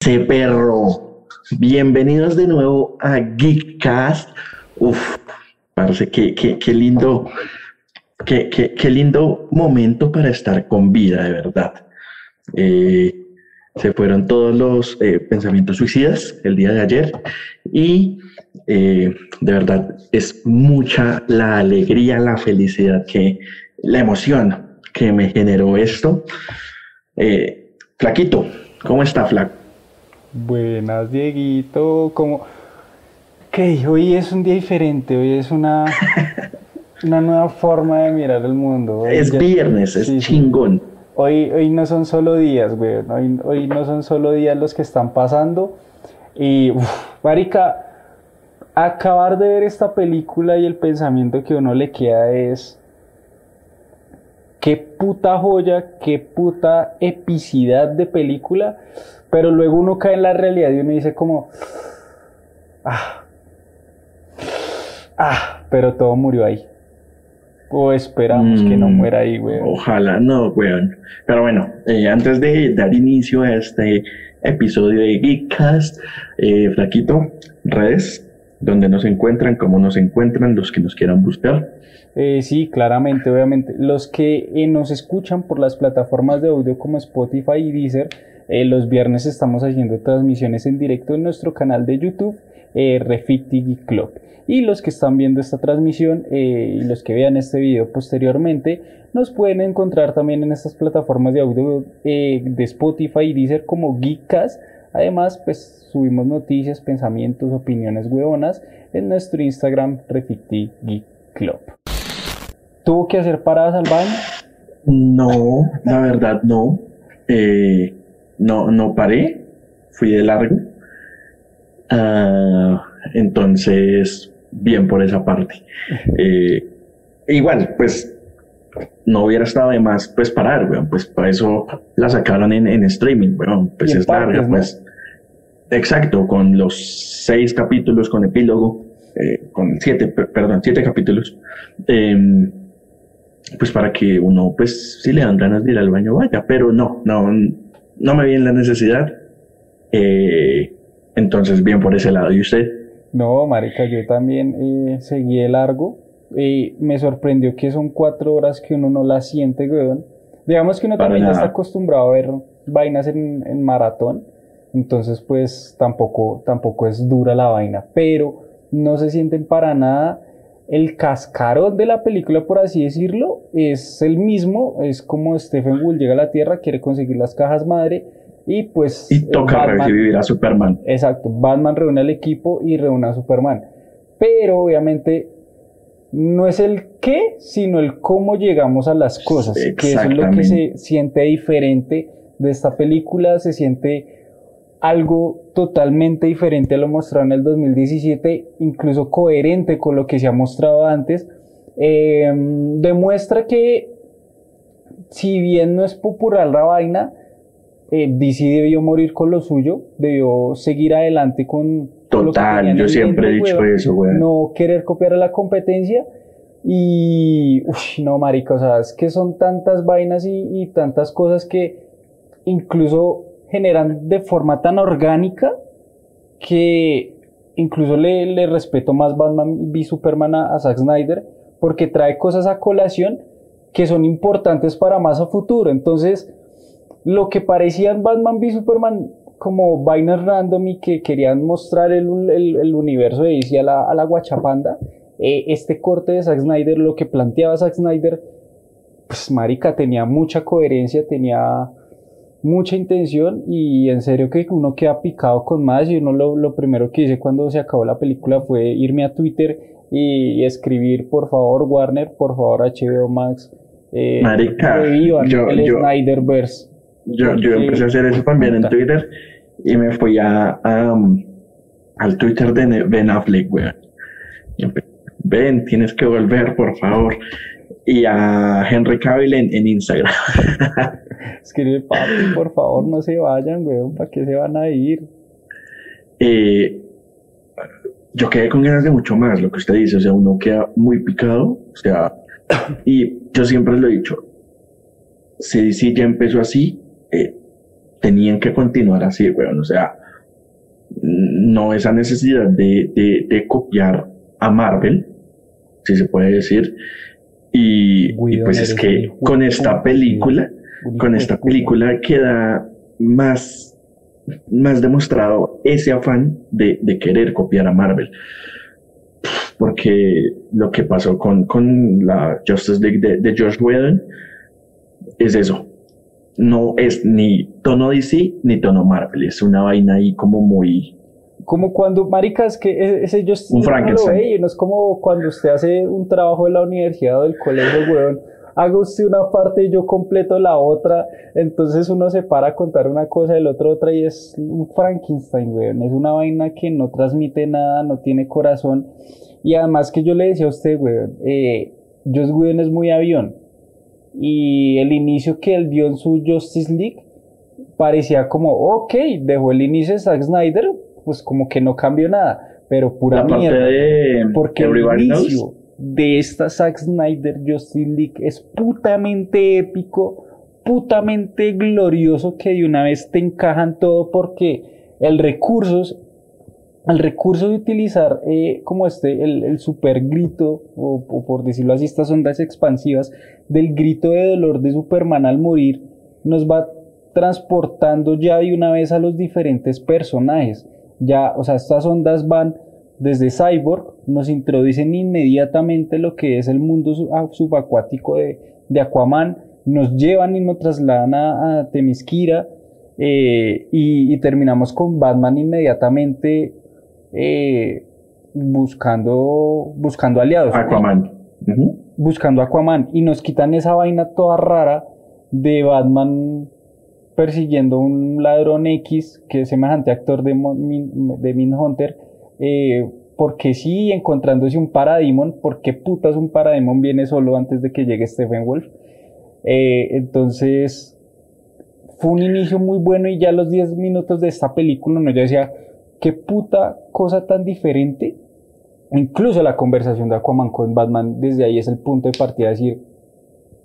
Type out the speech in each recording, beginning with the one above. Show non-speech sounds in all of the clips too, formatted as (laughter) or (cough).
ese perro? Bienvenidos de nuevo a Geekcast. Uf, parece que, qué lindo, qué, qué, lindo momento para estar con vida, de verdad. Eh, se fueron todos los eh, pensamientos suicidas el día de ayer y eh, de verdad es mucha la alegría, la felicidad que, la emoción que me generó esto. Flaquito, ¿cómo está Flaco? Buenas, Dieguito. Como que hoy es un día diferente, hoy es una, (laughs) una nueva forma de mirar el mundo. es viernes, es chingón. Hoy, hoy no son solo días, güey. Hoy, hoy, no son solo días los que están pasando. Y, uf, marica, acabar de ver esta película y el pensamiento que uno le queda es qué puta joya, qué puta epicidad de película. Pero luego uno cae en la realidad y uno dice como, ah, ah, pero todo murió ahí. O esperamos que no mm, muera ahí, weón. Ojalá no, weón. Pero bueno, eh, antes de dar inicio a este episodio de Geekcast, eh, Flaquito, redes, donde nos encuentran, cómo nos encuentran, los que nos quieran buscar. Eh, sí, claramente, obviamente. Los que nos escuchan por las plataformas de audio como Spotify y Deezer, eh, los viernes estamos haciendo transmisiones en directo en nuestro canal de YouTube, eh, Refiti Club. Y los que están viendo esta transmisión eh, y los que vean este video posteriormente, nos pueden encontrar también en estas plataformas de audio eh, de Spotify y Deezer como Geekcast. Además, pues subimos noticias, pensamientos, opiniones huevonas en nuestro Instagram Refiti Geek Club. ¿Tuvo que hacer paradas al baño? No, la verdad no. Eh, no, no paré, fui de largo. Ah, entonces, bien por esa parte. Eh, igual, pues no hubiera estado de más pues parar, weón, pues para eso la sacaron en, en streaming, weón, pues es larga, pues. Exacto, con los seis capítulos, con epílogo, eh, con siete, perdón, siete capítulos. Em, pues para que uno, pues, si le dan ganas de ir al baño, vaya, pero no, no, no me vi en la necesidad. Eh, entonces, bien por ese lado. ¿Y usted? No, marica, yo también eh, seguí de largo. Y me sorprendió que son cuatro horas que uno no la siente, weón. Digamos que uno también ya está acostumbrado a ver vainas en, en, maratón. Entonces, pues tampoco, tampoco es dura la vaina. Pero no se sienten para nada. El cascarón de la película, por así decirlo, es el mismo. Es como Stephen Wool llega a la Tierra, quiere conseguir las cajas madre y pues... Y toca revivir a Superman. Exacto, Batman reúne al equipo y reúne a Superman. Pero obviamente no es el qué, sino el cómo llegamos a las cosas. Que eso es lo que se siente diferente de esta película, se siente algo totalmente diferente a lo mostrado en el 2017, incluso coherente con lo que se ha mostrado antes. Eh, demuestra que si bien no es popular la vaina, eh, DC debió morir con lo suyo, debió seguir adelante con... Total, yo siempre he dicho eso, güey. No querer copiar a la competencia y... Uf, no, marica, o sea, es que son tantas vainas y, tantas cosas que incluso generan de forma tan orgánica que incluso le, respeto más Batman v Superman a, a Zack Snyder porque trae cosas a colación que son importantes para más a futuro. Entonces, lo que parecían Batman v Superman como vainas random y que querían mostrar el, el, universo de DC a la, a la guachapanda, eh, este corte de Zack Snyder, lo que planteaba Zack Snyder, pues marica, tenía mucha coherencia, tenía mucha intención y en serio que uno queda picado con más y uno lo, lo primero que hice cuando se acabó la película fue irme a Twitter y, escribir por favor Warner, por favor HBO Max, eh, Marica, yo, el Snyderverse. Yo, yo empecé a hacer eso también en Twitter y me fui a, um, al Twitter de Ben Affleck, weón. Ben, tienes que volver, por favor. Y a Henry Cavill en, en Instagram. (laughs) Escribe, papi, por favor, no se vayan, weón, ¿para qué se van a ir? Eh, yo quedé con ganas de mucho más, lo que usted dice, o sea, uno queda muy picado, o sea, (coughs) y yo siempre lo he dicho, si DC ya empezó así, eh, tenían que continuar así, weón. O sea, no esa necesidad de, de, de copiar a Marvel, si se puede decir. Y, y pues es que con esta película, con esta película queda más, más demostrado ese afán de, de querer copiar a Marvel. Porque lo que pasó con, con la Justice League de, de George Whedon es eso. No es ni tono DC ni tono Marvel. Es una vaina ahí como muy, como cuando, maricas, que e-, ese yo un Frankenstein. no es como cuando usted hace un trabajo de la universidad o del colegio, weón, haga usted una parte y yo completo la otra, entonces uno se para a contar una cosa del otro otra y es un Frankenstein, weón, es una vaina que no transmite nada, no tiene corazón, y además que yo le decía a usted, weón, eh, Joss Whedon es muy avión, y el inicio que él dio en su Justice League parecía como, ok, dejó el inicio de Zack Snyder, pues como que no cambió nada, pero pura mierda. porque el inicio de esta Zack Snyder Justice League es putamente épico, putamente glorioso que de una vez te encajan todo porque el recurso, el recurso de utilizar eh, como este, el, el super grito, o, o, por decirlo así, estas ondas expansivas del grito de dolor de Superman al morir, nos va transportando ya de una vez a los diferentes personajes ya, o sea, estas ondas van desde Cyborg, nos introducen inmediatamente lo que es el mundo ah, subacuático de, de Aquaman, nos llevan y nos trasladan a, a Temisquira eh, y, y, terminamos con Batman inmediatamente eh, buscando, buscando aliados. Aquaman. Buscando Aquaman y nos quitan esa vaina toda rara de Batman persiguiendo un ladrón X que es semejante actor de, de Min Hunter, eh, porque sí, encontrándose un Parademon, porque putas un Parademon viene solo antes de que llegue Stephen Wolf. Eh, entonces, fue un inicio muy bueno y ya los 10 minutos de esta película, ¿no? yo decía, qué puta cosa tan diferente. Incluso la conversación de Aquaman con Batman, desde ahí es el punto de partida de decir,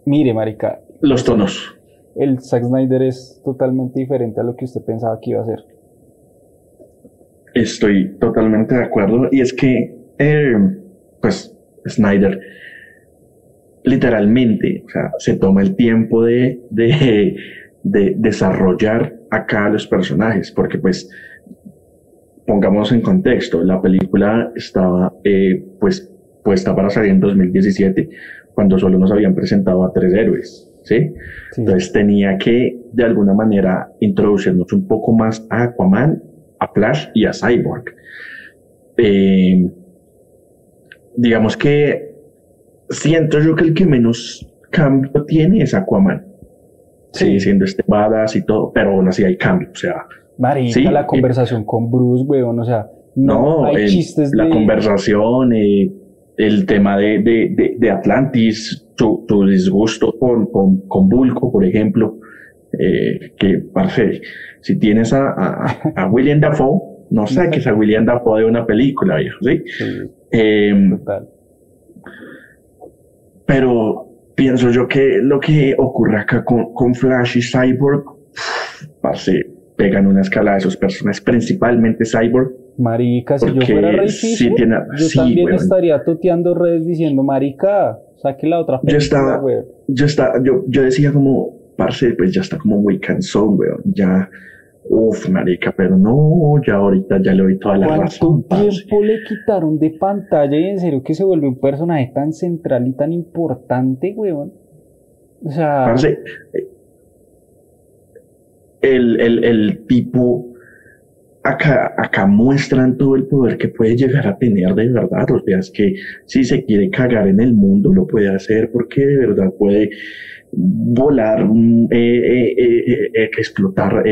mire, marica. Los tonos el Zack Snyder es totalmente diferente a lo que usted pensaba que iba a ser. Estoy totalmente de acuerdo. Y es que, eh, pues, Snyder literalmente, o sea, se toma el tiempo de, de, de desarrollar acá los personajes, porque pues, pongamos en contexto, la película estaba, eh, pues, puesta para salir en 2017, cuando solo nos habían presentado a tres héroes. ¿Sí? Entonces tenía que, de alguna manera, introducirnos un poco más a Aquaman, a Flash y a Cyborg. Eh, digamos que siento yo que el que menos cambio tiene es Aquaman. Sí. siendo este badass y todo, pero aún así hay cambio, o sea. Marica, la conversación con Bruce, weón, o sea, no, hay chistes la conversación, eh, el tema de, de, de, Atlantis, tu, tu, disgusto con, con, con Bulco, por ejemplo, eh, que, parce, si tienes a, a, a William Dafoe, no saques a William Dafoe de una película, viejo, ¿sí? Eh, pero pienso yo que lo que ocurre acá con, con Flash y Cyborg, parce, pegan una escala de esos personajes, principalmente Cyborg, Marica, si yo fuera Rey sí yo también estaría tuteando redes diciendo, Marica, saque la otra Yo estaba, yo estaba, yo, yo decía como, parce, pues ya está como muy cansón, weón, ya, uff, marica, pero no, ya ahorita ya le doy toda la razón. ¿Cuánto tiempo le quitaron de pantalla y en serio que se vuelve un personaje tan central y tan importante, weón? O sea... Parce, el, el, el tipo acá, acá muestran todo el poder que puede llegar a tener de verdad. O sea, es que si se quiere cagar en el mundo, lo puede hacer porque de verdad puede volar, mm, eh, eh, eh, explotar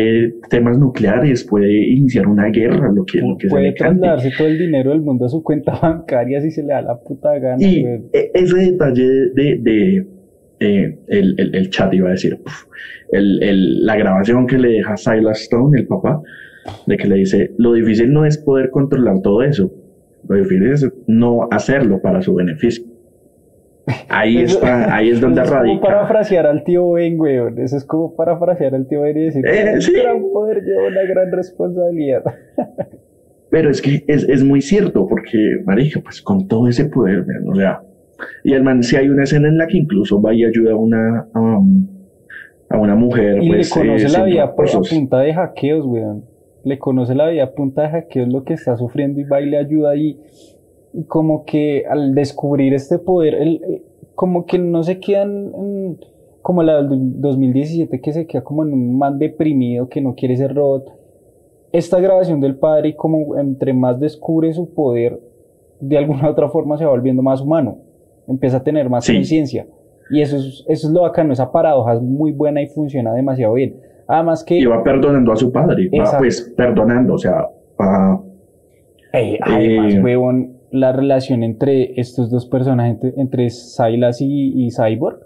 temas nucleares, puede iniciar una guerra, lo que, lo que puede trasladarse todo el dinero del mundo a su cuenta (laughs) bancaria si se le da la puta gana. Y e, ese detalle de, de el, el, el, chat iba a decir, el, la grabación que le deja Silas Stone, el papá, de que le dice, lo difícil no es poder controlar todo eso, lo difícil es no hacerlo para su beneficio. Ahí está, ahí es donde (laughs) Eso es radica. como parafrasear al tío Ben, weón. Eso es como parafrasear al tío Ben y decir, Eh, sí. gran poder lleva una gran responsabilidad. (laughs) Pero es que es, es muy cierto, porque, marica, pues con todo ese poder, vean, o sea, y el man, si hay una escena en la que incluso va y ayuda a una, um, a una mujer, Y pues, le conoce eh, la vida por- a recursos. punta de hackeos, weón. Le conoce la vida a punta de hackeos lo que está sufriendo y va y le ayuda y, y como que al descubrir este poder, él, eh, como que no se quedan en- como la del 2017 que se queda como en un man deprimido que no quiere ser robot. Esta grabación del padre y como entre más descubre su poder, de alguna u (laughs) otra forma se va volviendo más humano. Empieza a tener más Sí. conciencia. Y eso es, eso es lo bacano, esa paradoja es muy buena y funciona demasiado bien. Además que... Y va perdonando a su padre, va pues perdonando, o sea, va, además, Eh, huevón, la relación entre estos dos personajes, entre, entre Silas y, y Cyborg,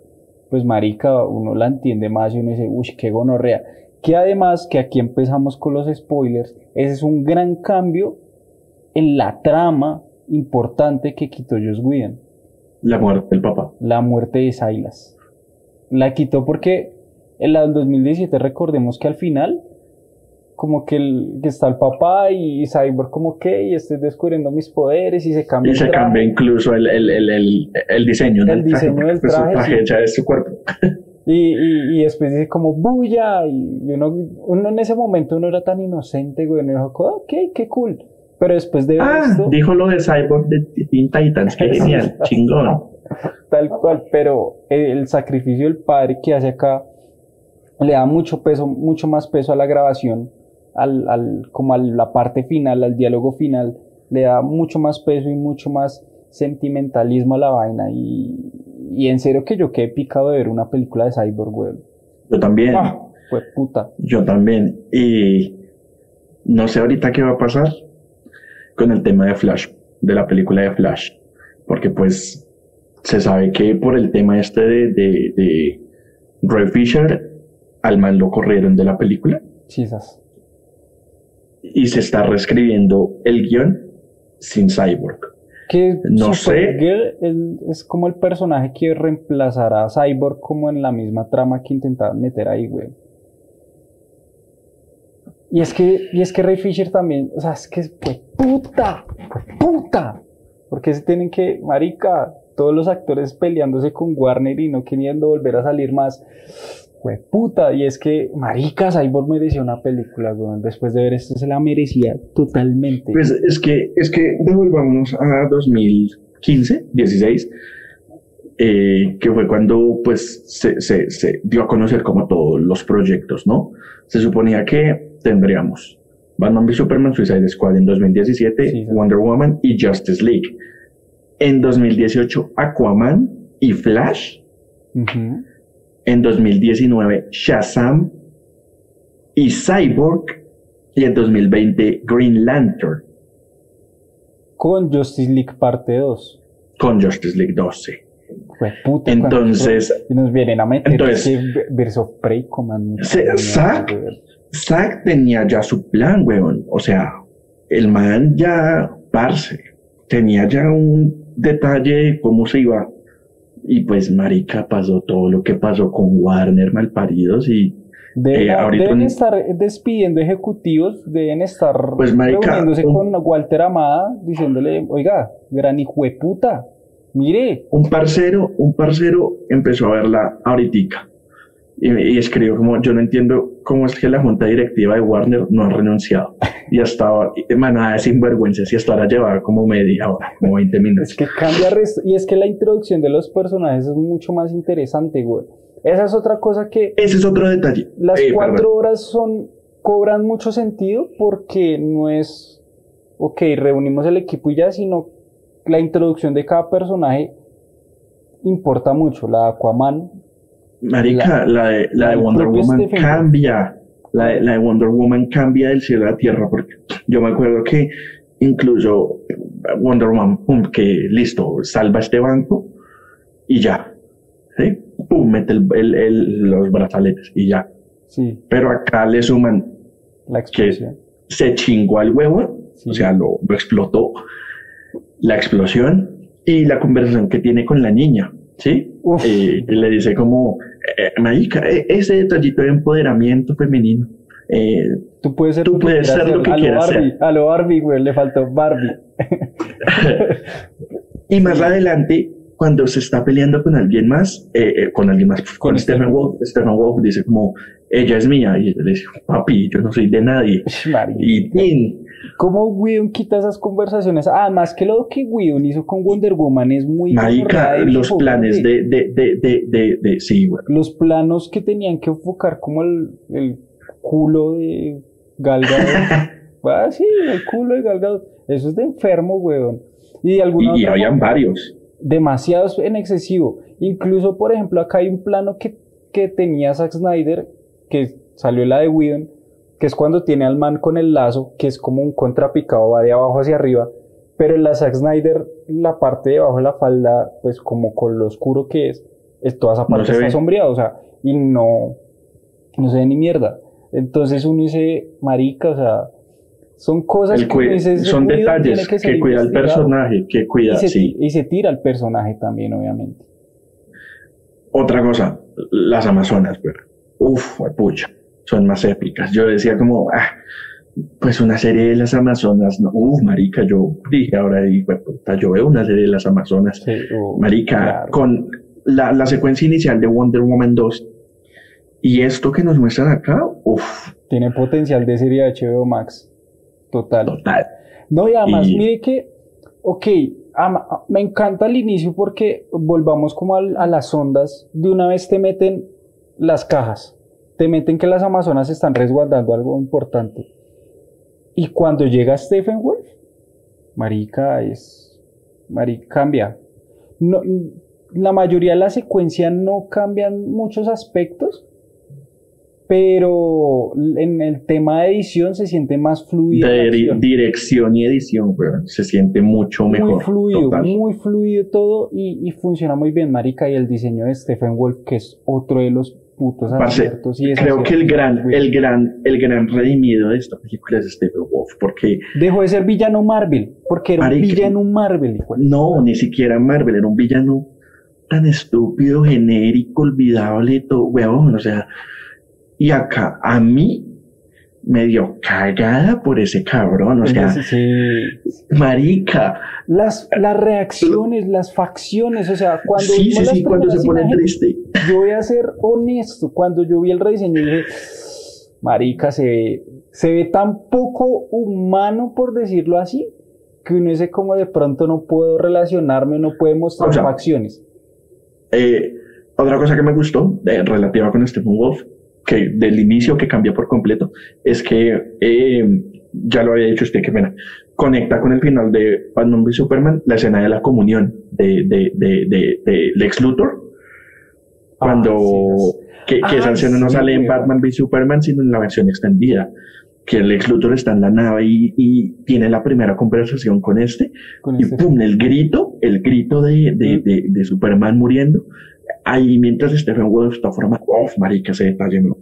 pues marica, uno la entiende más y uno dice, uy, qué gonorrea. Que además, que aquí empezamos con los spoilers, ese es un gran cambio en la trama importante que quitó Joss Whedon, la muerte del papá. la muerte de Silas. La quitó porque en la del 2017 recordemos que al final como que, el, que está el papá y Cyborg como que y estoy descubriendo mis poderes y se cambia Y el se traje. cambia incluso el, el, el, el, el diseño El diseño del porque, pues, traje, traje sí. de su cuerpo. (laughs) y, y, y después dice como bulla y uno, uno en ese momento no era tan inocente güey uno dijo ok qué cool pero después de Ah, esto dijo lo de Cyborg de Teen Titans, qué genial, (laughs) chingón. tal cual, pero el sacrificio del padre que hace acá le da mucho peso, mucho más peso a la grabación, al, al, como a la parte final, al diálogo final, le da mucho más peso y mucho más sentimentalismo a la vaina y, y en serio que yo quedé picado de ver una película de Cyborg, weón. Yo también, Ah, fue puta. yo también. Y no sé ahorita qué va a pasar con el tema de Flash, de la película de Flash. Porque pues se sabe que por el tema este de, de, de Ray Fisher, al man lo corrieron de la película Chisas. y se está reescribiendo el guion sin Cyborg. Que No sé. Supergirl es, es como el personaje que reemplazará a Cyborg como en la misma trama que intentaban meter ahí, güey. Y es que, y es que Ray Fisher también, o sea, es que fue puta, fue puta. Porque se tienen que, marica, todos los actores peleándose con Warner y no queriendo volver a salir más. Puta. Y es que, marica, Cyborg merecía una película, güey. Después de ver esto se la merecía totalmente. Pues es que, es que devolvamos a 2015, 16, eh, que fue cuando pues se, se, se dio a conocer como todos los proyectos, ¿no? Se suponía que tendríamos Batman v Superman, Suicide Squad en 2017, Sí, sí. Wonder Woman y Justice League. En 2018, Aquaman y Flash. En 2019, Shazam y Cyborg. Y en 2020, Green Lantern Con Justice League parte 2. con Justice League 12. Fue puta. Entonces- Y nos vienen a meter entonces-. Se- Zack- Zack tenía ya su plan, weón. O sea, el man ya, parce, tenía ya un detalle de cómo se iba. Y pues, marica, pasó todo lo que pasó con Warner, malparidos, y Deben, Eh, ahorita deben un- estar despidiendo ejecutivos, deben estar Pues, marica, reuniéndose un- con Walter Amada diciéndole, oiga, gran hijo de puta, mire, un parcero, un parcero empezó a verla ahorita. Y, y escribió como, yo no entiendo cómo es que la junta directiva de Warner no ha renunciado. Y estaba emanada de sinvergüenzas y hasta ahora llevaba como media hora, como 20 es minutos. que cambia resto. Y es que la introducción de los personajes es mucho más interesante, güey. Esa es otra cosa que Ese es otro detalle. Las Eh, cuatro perdón. horas son cobran mucho sentido porque no es, ok, reunimos el equipo y ya, sino la introducción de cada personaje importa mucho. La Aquaman, Marica, la, de, la de Wonder Woman Stephen cambia. La de, la de Wonder Woman cambia del cielo a la tierra. Porque yo me acuerdo que incluso Wonder Woman, pum, que listo, salva este banco y ya. ¿sí? Pum, mete el- el- el- los brazaletes y ya. sí, Pero acá le suman la explosión. se chingó al huevo, Sí. o sea, lo, lo explotó, la explosión y la conversación que tiene con la niña. ¿Sí? Eh, y le dice como, eh, marica, e-, ese detallito de empoderamiento femenino. Eh, tú puedes ser, tú puedes ser lo que quieras ser. A lo Barbie, güey, le faltó Barbie. (laughs) y más adelante, cuando se está peleando con alguien más, con alguien más, con, Stephen Wolf, Stephen Wolf dice como, ella es mía, y le dice, papi, yo no soy de nadie. y, y ¿Cómo Whedon quita esas conversaciones? Además que lo que Whedon hizo con Wonder Woman es muy... Marica, los planes de, de, de, de, de, sí, güey. Los planos que tenían que enfocar como el, el culo de Galgado. (laughs) ah, sí, el culo de Galgado. Eso es de enfermo, weón. Y, alguna y, habían varios. Demasiados en excesivo. Incluso, por ejemplo, acá hay un plano que, que tenía Zack Snyder, que salió la de Whedon, que es cuando tiene al man con el lazo, que es como un contrapicado, va de abajo hacia arriba, pero en la Zack Snyder, la parte de abajo de la falda, pues como con lo oscuro que es, es toda esa parte está sombreada, o sea, y no, no se ve ni mierda. Entonces uno dice, marica, o sea, son cosas que son detalles que, cuida el personaje, que cuida, y se, sí. Y se tira el personaje también, obviamente. Otra cosa, las Amazonas, pero, uf, pucha son más épicas. Yo decía como, ah, pues una serie de las Amazonas, no, uh, marica, yo dije ahora, yo veo una serie de las Amazonas, uh, marica, con la, la, secuencia inicial de Wonder Woman 2 y esto que nos muestran acá, uff. Tiene potencial de serie de HBO Max, total. Total. No, y además, mire que, ok, me encanta el inicio porque volvamos como a, a las ondas, de una vez te meten las cajas te meten que las Amazonas están resguardando algo importante. Y cuando llega Stephen Wolf, Marica es. Marica cambia. No, la mayoría de la secuencia no cambian muchos aspectos, pero en el tema de edición se siente más fluido. De dirección y edición, se siente mucho mejor. Muy fluido, muy fluido todo y, y, funciona muy bien, Marica. Y el diseño de Stephen Wolf, que es otro de los putos y Creo que el gran, el gran, el gran redimido de esta película es Stephen Wolf, porque... Dejó de ser villano Marvel, porque era un villano Marvel. No, ni siquiera Marvel, era un villano tan estúpido, genérico, olvidable, todo, weón, o sea... Y acá, a mí, medio cagada por ese cabrón, o sea, marica. Las, las reacciones, las facciones, o sea, cuando, sí, sí, sí, cuando se pone triste. Yo voy a ser honesto, cuando yo vi el rediseño dije, marica, se ve, se ve tan poco humano, por decirlo así, que uno dice como de pronto no puedo relacionarme, no puede mostrar facciones. Eh, otra cosa que me gustó, eh, relativa con Stephen Wolf, que del inicio que cambia por completo es que eh, ya lo había dicho usted que pena conecta con el final de Batman v Superman la escena de la comunión de, de, de, de, Lex Luthor cuando ah, que, esa ah, escena no sale en Batman v Superman sino en la versión extendida que Lex Luthor está en la nave y, y tiene la primera conversación con este, y este. pum, el grito, el grito de, de, de, de Superman muriendo, ahí mientras Stephen Wolf está formando, oh, marica, ese detalle me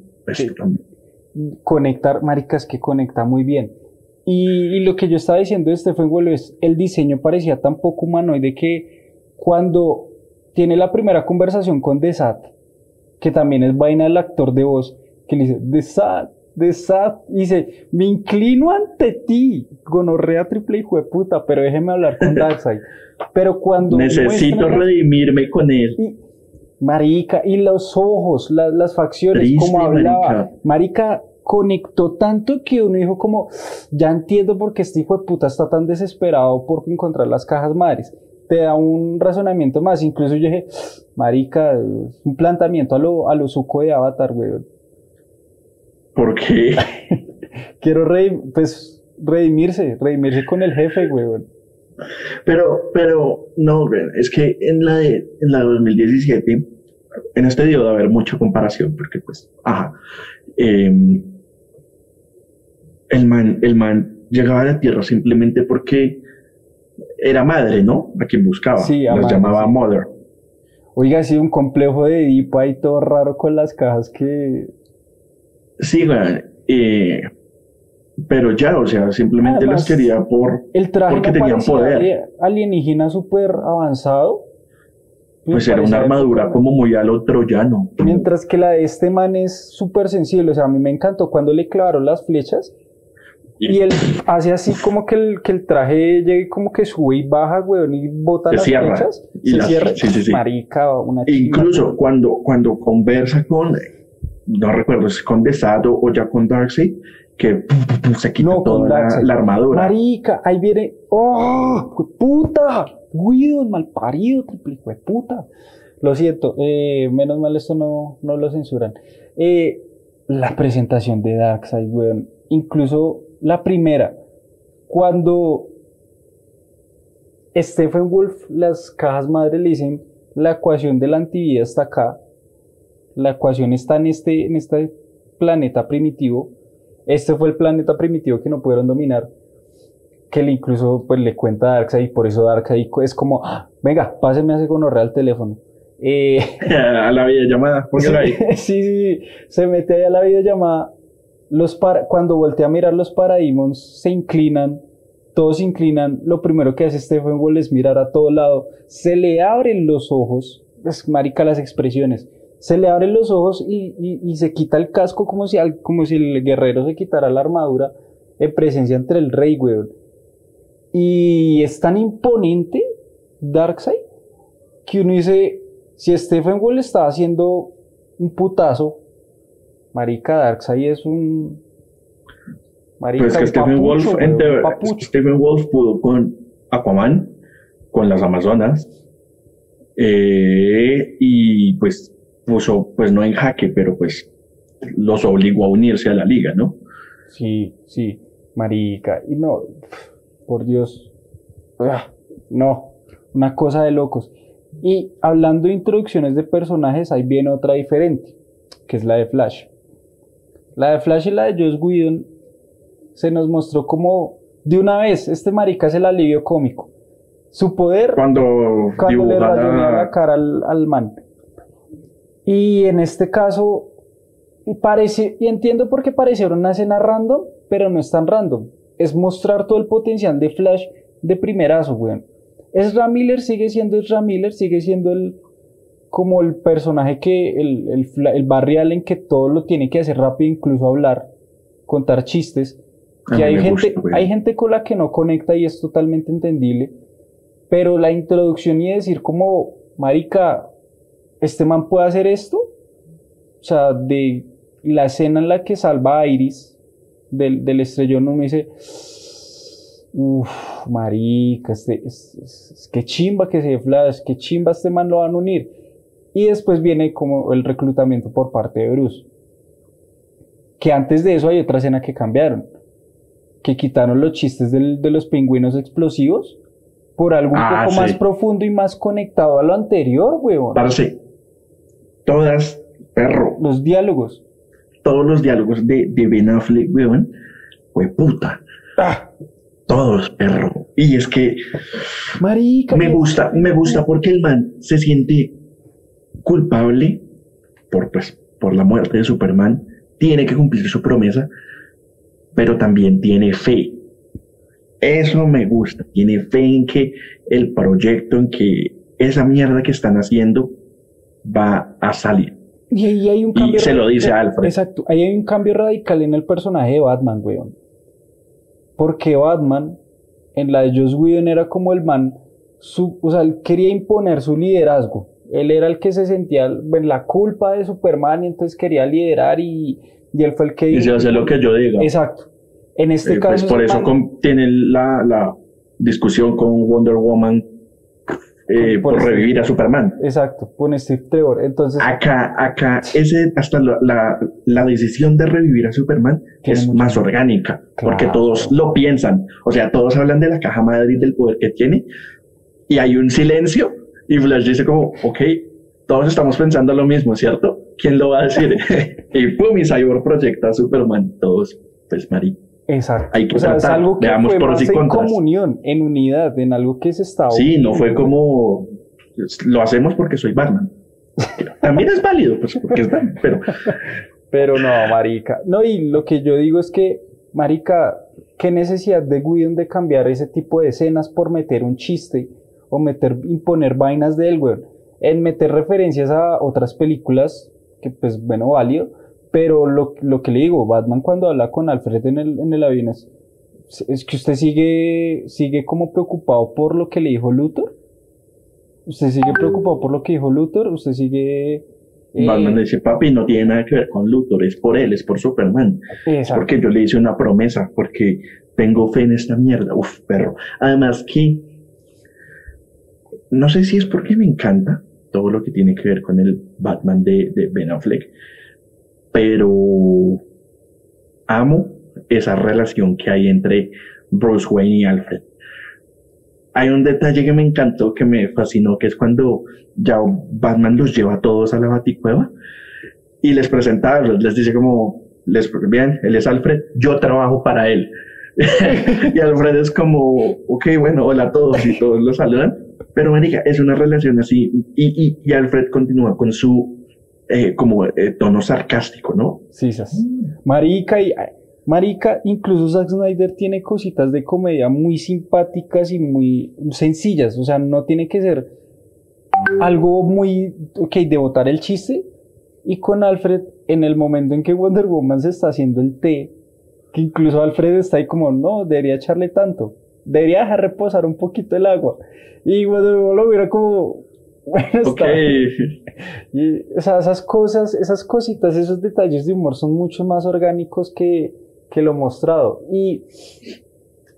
Conectar, maricas que conecta muy bien. Y, lo que yo estaba diciendo de Stephen Wolf es, el diseño parecía tan poco humanoide que cuando tiene la primera conversación con Desat, que también es vaina del actor de voz, que le dice, Desat, Desat, y dice, me inclino ante ti, gonorrea triple hijo de puta, pero déjeme hablar con (laughs) Darkseid. Pero cuando... Necesito redimirme con él. Marica, y los ojos, las facciones, como hablaba. Marica. conectó tanto que uno dijo como, ya entiendo por qué este hijo de puta está tan desesperado por encontrar las cajas madres. Te da un razonamiento más. Incluso yo dije, marica, un planteamiento a lo, a lo suco de Avatar, weón. ¿Por qué? (laughs) Quiero pues, redimirse, redimirse con el jefe, weón. Pero, pero, no, es que en la de, en la 2017, en este dio de haber mucha comparación, porque pues, ajá, em, el man, el man llegaba a la Tierra simplemente porque era madre, ¿no? A quien buscaba. Sí, Los llamaba Mother. Oiga, sido un complejo de Edipo ahí todo raro con las cajas que... Sí, bueno, eh, pero ya, o sea, simplemente las quería por el traje porque tenían poder. Alienígena súper avanzado Pues era una armadura como muy a lo troyano. Mientras que la de este man es súper sensible. O sea, a mí me encantó cuando le clavaron las flechas. Y, él hace así como que el, que el traje llegue como que sube y baja, weón, y bota las flechas. Y se cierra. Sí, sí, sí. Marica, una Incluso cuando, cuando conversa con, no recuerdo si es con Desado o ya con Darkseid, que se quita toda la, armadura. Marica, ahí viene. ¡Oh! ¡Puta! Guido, mal parido, triple puta. Lo siento, eh, menos mal esto no, no lo censuran. Eh, la presentación de Darkseid, weón. Incluso la primera, cuando Stephen Wolf, las cajas madres le dicen la ecuación de la antivida está acá, la ecuación está en este, en este planeta primitivo, este fue el planeta primitivo que no pudieron dominar, que le incluso pues le cuenta a Darkseid por eso Darkseid es como, ah, venga, páseme a gonorrea al teléfono. Eh, (laughs) a la videollamada, (laughs) sí, sí, sí, se mete ahí a la videollamada. Los cuando voltea a mirar los Parademons, se inclinan, todos se inclinan. Lo primero que hace Stephen Wall es mirar a todo lado. Se le abren los ojos, es marica las expresiones se le abren los ojos y, se quita el casco como si, como si el guerrero se quitara la armadura en presencia entre el rey, weón. Y es tan imponente Darkseid que uno dice, si Stephen Wall está haciendo un putazo, marica, Darkseid es un... Marica, pues que Stephen, Wolf, Stephen Wolf pudo con Aquaman, con las Amazonas, eh, y pues puso, pues no en jaque, pero pues los obligó a unirse a la liga, ¿no? Sí, sí, marica. Y no, por Dios, ah, no, una cosa de locos. Y hablando de introducciones de personajes, ahí viene otra diferente, que es la de Flash. La de Flash y la de Joss Whedon se nos mostró como de una vez, este marica es el alivio cómico. Su poder cuando, cuando le rayó la cara al, al man. Y en este caso, parece, y entiendo por qué parecieron una escena random, pero no es tan random. Es mostrar todo el potencial de Flash de primerazo, weón. Ezra Miller sigue siendo Ezra Miller, sigue siendo el, como el personaje que, el, el, el Barry Allen que todo lo tiene que hacer rápido, incluso hablar, contar chistes. Que hay gente, hay gente con la que no conecta y es totalmente entendible. Pero la introducción y decir como, marica, este man puede hacer esto. O sea, de la escena en la que salva a Iris del, del estrellón, uno dice, uff, marica, este, es, que chimba que se flash, que chimba este man lo van a unir. Y después viene como el reclutamiento por parte de Bruce. Que antes de eso hay otra escena que cambiaron. Que quitaron los chistes de los pingüinos explosivos por algo un ah, poco más profundo y más conectado a lo anterior, weón. sí todas, perro. Los diálogos. Todos los diálogos de, de Ben Affleck, weón, fue puta. Ah. Todos, perro. Y es que. Marica. Me gusta, me gusta porque el man se siente culpable por, pues, por la muerte de Superman. Tiene que cumplir su promesa, pero también tiene fe. Eso me gusta. Tiene fe en que el proyecto, en que esa mierda que están haciendo va a salir. Y ahí hay un cambio. Y se lo dice a Alfred. Exacto. Ahí hay un cambio radical en el personaje de Batman, weón. Porque Batman, en la de Joss Whedon, era como el man. Su, o sea, él quería imponer su liderazgo. Él era el que se sentía en la culpa de Superman y entonces quería liderar y, y él fue el que... Y se hace lo que yo diga. Exacto. En este eh, pues caso... por eso tiene la, la discusión con Wonder Woman eh, por, revivir a Superman. Exacto, pone Steve Trevor. Entonces, acá, acá, ese, hasta la, la, decisión de revivir a Superman es más orgánica, porque todos lo piensan. O sea, todos hablan de la caja madre y del poder que tiene, y hay un silencio, y Flash dice como, ok, todos estamos pensando lo mismo, ¿cierto? ¿Quién lo va a decir? (laughs) y pum, y Cyborg proyecta a Superman, todos, pues, Mari. Exacto. Hay que o sea, es algo que Veamos fue más en comunión, en unidad, en algo que se estaba. Sí, no fue como lo hacemos porque soy Batman. (laughs) También es válido, pues porque es Batman, pero. (laughs) Pero no, marica. No, y lo que yo digo es que, marica, qué necesidad de Guion de cambiar ese tipo de escenas por meter un chiste o meter, imponer vainas de él, weón. en meter referencias a otras películas, que pues bueno, válido, pero lo, lo que le digo, Batman cuando habla con Alfred en el, en el avión es, es que usted sigue, sigue como preocupado por lo que le dijo Luthor. Usted sigue preocupado por lo que dijo Luthor, usted sigue... eh, Batman le dice, papi, no tiene nada que ver con Luthor, es por él, es por Superman. Es porque yo le hice una promesa, porque tengo fe en esta mierda. Uf, perro. Además que, no sé si es porque me encanta todo lo que tiene que ver con el Batman de, de Ben Affleck, pero amo esa relación que hay entre Bruce Wayne y Alfred. Hay un detalle que me encantó, que me fascinó, que es cuando ya Batman los lleva a todos a la baticueva y les presenta les dice como, les, bien, él es Alfred, yo trabajo para él. (laughs) y Alfred es como, ok, bueno, hola a todos y todos lo saludan, pero marica, es una relación así y, y Alfred continúa con su eh, como eh, tono sarcástico, ¿no? Sí, sas. Marica y... Marica, incluso Zack Snyder tiene cositas de comedia muy simpáticas y muy sencillas. O sea, no tiene que ser algo muy, ok, de botar el chiste. Y con Alfred, en el momento en que Wonder Woman se está haciendo el té, que incluso Alfred está ahí como, no, debería echarle tanto. Debería dejar reposar un poquito el agua. Y Wonder Woman lo mira como, (laughs) bueno. Okay. Y, o sea, esas cosas, esas cositas, esos detalles de humor son mucho más orgánicos que, que lo mostrado. Y,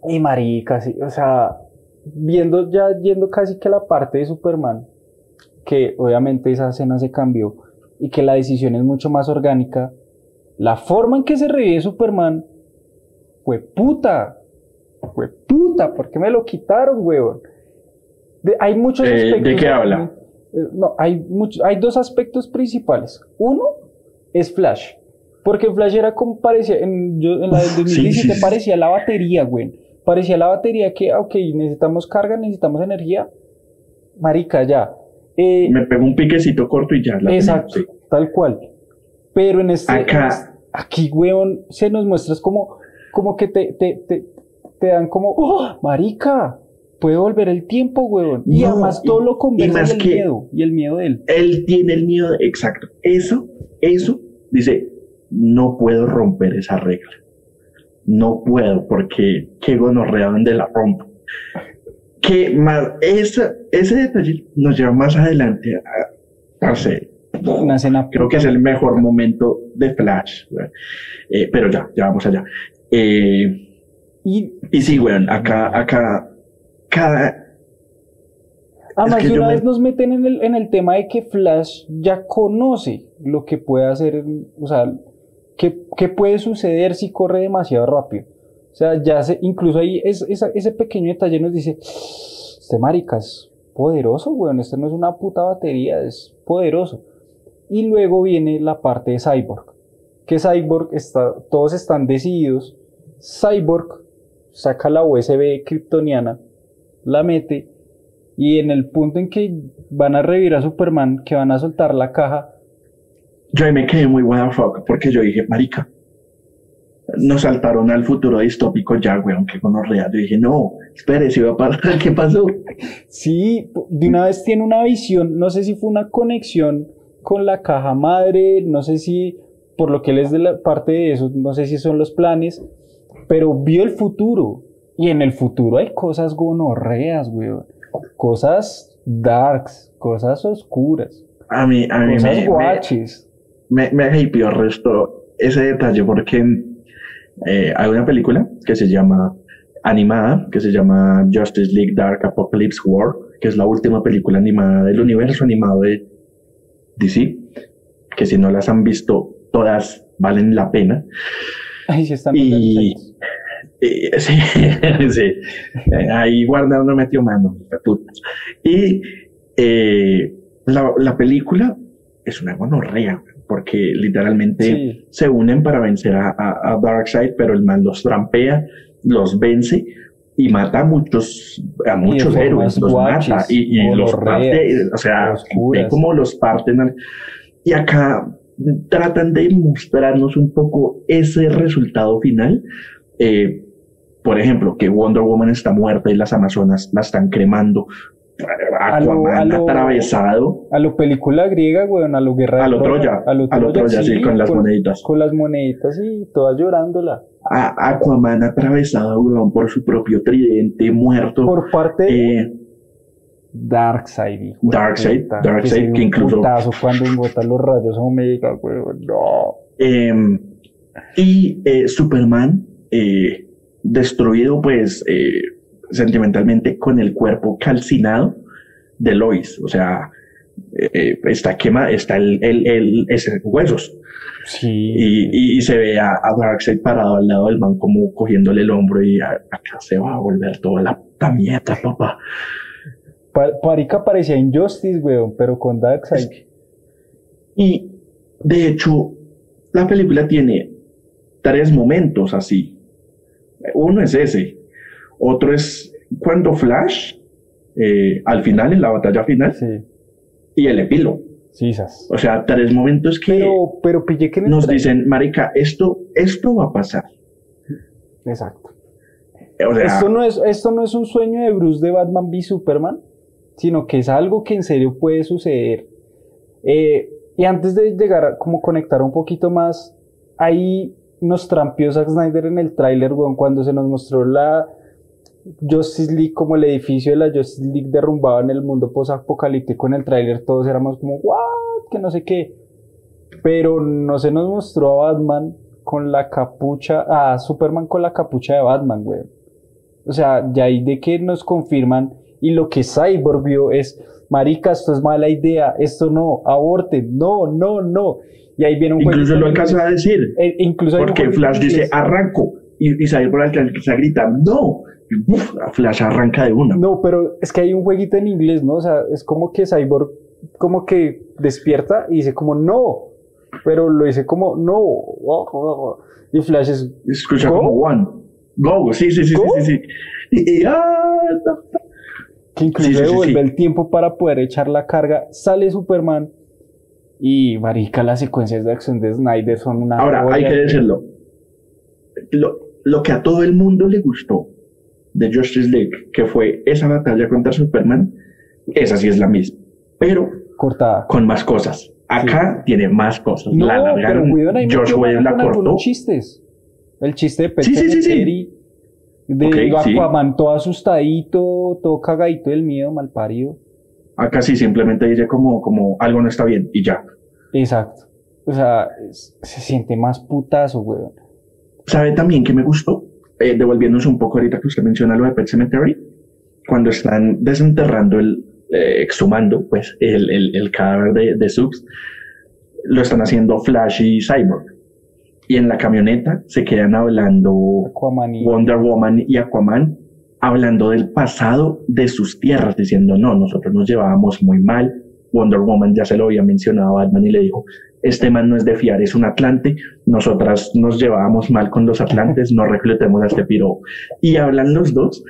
y marica, sí, o sea, viendo ya, yendo casi que a la parte de Superman, que obviamente esa escena se cambió y que la decisión es mucho más orgánica, la forma en que se revive Superman fue puta, fue puta, ¿por qué me lo quitaron, weón? De, hay muchos Eh, aspectos. ¿de qué habla? Eh, No, hay, mucho- hay dos aspectos principales. Uno es Flash. Porque Flash era como parecía, en, yo, en la del Uf, sí, 2017 sí, sí. parecía la batería, güey. Parecía la batería que, ah, ok, necesitamos carga, necesitamos energía. Marica, ya. Eh, Me pegó un piquecito corto y ya. La exacto, sí. tal cual. Pero en este, Acá- este- aquí, weón, se nos muestra es como, como que te, te, te, te dan como, ¡Oh, marica, puede volver el tiempo, weón. Y No, además todo lo y en el que- miedo, y el miedo de él. Él tiene el miedo, exacto. Eso, eso, dice, no puedo romper esa regla. No puedo porque qué gonorrea donde la rompo. Que más, esa, ese detalle nos lleva más adelante a, a ser, Una escena creo que es el mejor momento de Flash. Eh, pero ya, ya vamos allá. Eh, Y y sí, weón, acá, acá, cada, además que de yo una me- vez nos meten en el, en el tema de que Flash ya conoce lo que puede hacer, o sea, qué, qué puede suceder si corre demasiado rápido. O sea, ya se, incluso ahí es, ese pequeño detalle nos dice, este marica es poderoso, weón, este no es una puta batería, es poderoso. Y luego viene la parte de Cyborg, que Cyborg está, todos están decididos, Cyborg saca la USB kryptoniana, la mete, y en el punto en que van a revivir a Superman, que van a soltar la caja, yo ahí me quedé muy fuck, porque yo dije, marica, nos saltaron al futuro distópico ya, weón, que gonorrea. Yo dije, no, espere, si va a pasar, (laughs) ¿qué pasó? sí, de una vez tiene una visión, no sé si fue una conexión con la caja madre, no sé si, por lo que él es de la parte de eso, no sé si son los planes, pero vio el futuro, y en el futuro hay cosas gonorreas, weón, cosas darks, cosas oscuras, A mí, a mí cosas me, me, guaches. me, me hypeó el resto ese detalle, porque eh, hay una película que se llama animada, que se llama Justice League Dark Apocalypse War, que es la última película animada del universo animado de DC, que si no las han visto, todas valen la pena. Ahí sí están Y- (laughs) sí, sí. Ahí Warner no metió mano, putas. Y eh, la, la película es una gonorrea, porque literalmente Sí. se unen para vencer a, a, a Darkseid, pero el man los trampea, los vence y mata a muchos, a muchos formas héroes, los mata y, y los parte, o sea, ve cómo los parten. Y acá tratan de mostrarnos un poco ese resultado final. Eh, por ejemplo, que Wonder Woman está muerta y las Amazonas la están cremando. A lo- Aquaman a lo- atravesado A lo película griega, weón, a lo guerra de A lo Troya, Troya, a lo a lo Troya, sí, con las moneditas. Con las moneditas y todas llorándola. a Aquaman atravesado, weón, por su propio tridente, muerto. Por parte de Eh, Darkseid, Darkseid, Darkseid, que un incluso- cuando embota los rayos Omega, weón, no. eh, y eh, Superman eh, destruido, pues, eh, sentimentalmente con el cuerpo calcinado de Lois. O sea, eh, está quema, está el, el, el, ese- huesos. Sí. Y, y, y se ve a, a Darkseid parado al lado del man como cogiéndole el hombro y a- acá se va a volver toda la puta mierda, papá. Pa- Parica parecía Injustice, weón, pero con Darkseid. Y de hecho, la película tiene tres momentos así. Uno es ese. Otro es cuando Flash, eh, al final, en la batalla final, Sí, y el epílogo. sí. O sea, tres momentos que Pero, pero pillé que nos dicen, marica, esto, esto va a pasar. Exacto. O sea, Esto no, es, esto no es un sueño de Bruce de Batman v Superman, sino que es algo que en serio puede suceder. Eh, y antes de llegar a como conectar un poquito más, ahí nos trampió Zack Snyder en el tráiler, weón, cuando se nos mostró la Justice League como el edificio de la Justice League derrumbado en el mundo post-apocalíptico en el tráiler, todos éramos como, what, que no sé qué. Pero no se nos mostró a Batman con la capucha, a Superman con la capucha de Batman, weón. O sea, ya ahí de que nos confirman y lo que Cyborg vio es, marica, esto es mala idea, esto no, aborten, no, no, no. Y ahí viene un incluso jueguito lo alcanza a decir. Eh, incluso Porque Flash dice, arranco. Y, y Cyborg alcanza a gritar, no. Y uf, Flash arranca de una. No, pero es que hay un jueguito en inglés, ¿no? O sea, es como que Cyborg como que despierta y dice como no, pero lo dice como no. Y Flash es Escucha ¿Go? como one. Go, sí, sí, sí, ¿Go? sí, sí. sí. Y, y, ah, no. que incluso Sí, devuelve el tiempo para poder echar la carga, sale Superman y marica, las secuencias de acción de Snyder son una Ahora, hay que decirlo. Lo, lo que a todo el mundo le gustó de Justice League, que fue esa batalla contra Superman, esa sí es la misma, pero cortada. con más cosas. Acá tiene más cosas. No, la alargaron. Josh Whedon la cortó. chistes. El chiste de Pet Sí, sí, sí, sí. De Ok, sí. Aquaman todo asustadito, todo cagadito del miedo, mal parido. Acá sí simplemente dice como, como algo no está bien y ya. Exacto. O sea, se siente más putazo, weón. ¿Sabe también que me gustó? Eh, devolviéndonos un poco ahorita que usted menciona lo de Pet Cemetery, cuando están desenterrando el, eh, exhumando, pues, el, el, el cadáver de, de Subs, lo están haciendo Flash y Cyborg. Y en la camioneta se quedan hablando Aquaman y... Wonder Woman y Aquaman, hablando del pasado de sus tierras, diciendo, no, nosotros nos llevábamos muy mal. Wonder Woman ya se lo había mencionado a Batman y le dijo, este man no es de fiar, es un Atlante, nosotras nos llevábamos mal con los Atlantes, no reclutemos a este piro. Y hablan los dos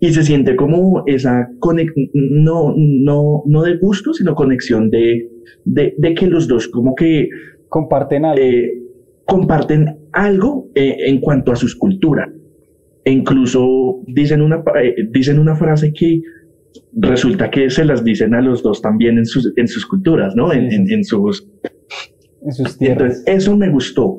y se siente como esa conexión, no, no, no de gusto, sino conexión de, de, de que los dos como que Comparten algo. eh, comparten algo eh, en cuanto a sus culturas. E incluso dicen una, eh, dicen una frase que resulta que se las dicen a los dos también en sus, en sus culturas, ¿no? En, Sí, en- sí. en sus... en sus tierras. Entonces, eso me gustó.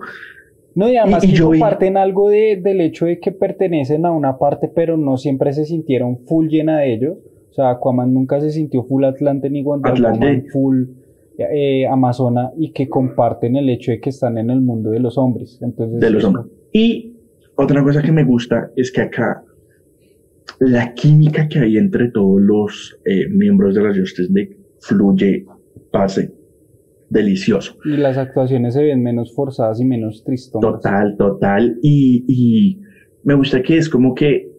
No, y además y que yo vi- comparten algo de, del hecho de que pertenecen a una parte, pero no siempre se sintieron full llena de ellos. O sea, Aquaman nunca se sintió full Atlante ni. Woman full eh, Amazona y que comparten el hecho de que están en el mundo de los hombres. Entonces, de los hombres. Y otra cosa que me gusta es que acá la química que hay entre todos los eh, miembros de la Justice League fluye, pase, delicioso. Y las actuaciones se ven menos forzadas y menos tristonas. Total, total. Y, y me gusta que es como que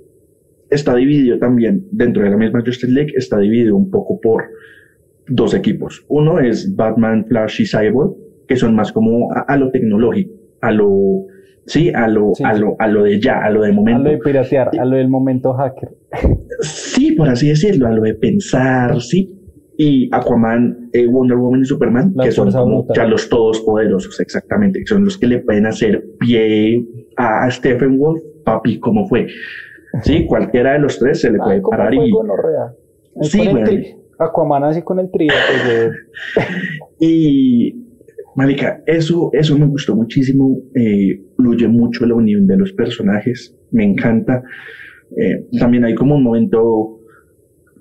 está dividido también dentro de la misma Justice League, está dividido un poco por dos equipos. Uno es Batman, Flash y Cyborg, que son más como a, a lo tecnológico, a lo, sí, a lo, Sí, a lo, a lo de ya, a lo de A momento. lo de piratear, a lo del momento hacker. Sí, por así decirlo, a lo de pensar, sí. Y Aquaman, eh, Wonder Woman y Superman, La que son como ya los todos poderosos, exactamente, que son los que le pueden hacer pie a, a Stephen Wolf, papi, como fue. Sí, (laughs) cualquiera de los tres se le puede Ay, ¿cómo parar y? Sí, Aquaman así con el trío. pues, (laughs) Y, marica, eso, eso me gustó muchísimo. Eh, fluye mucho la unión de los personajes. Me encanta. Eh, también hay como un momento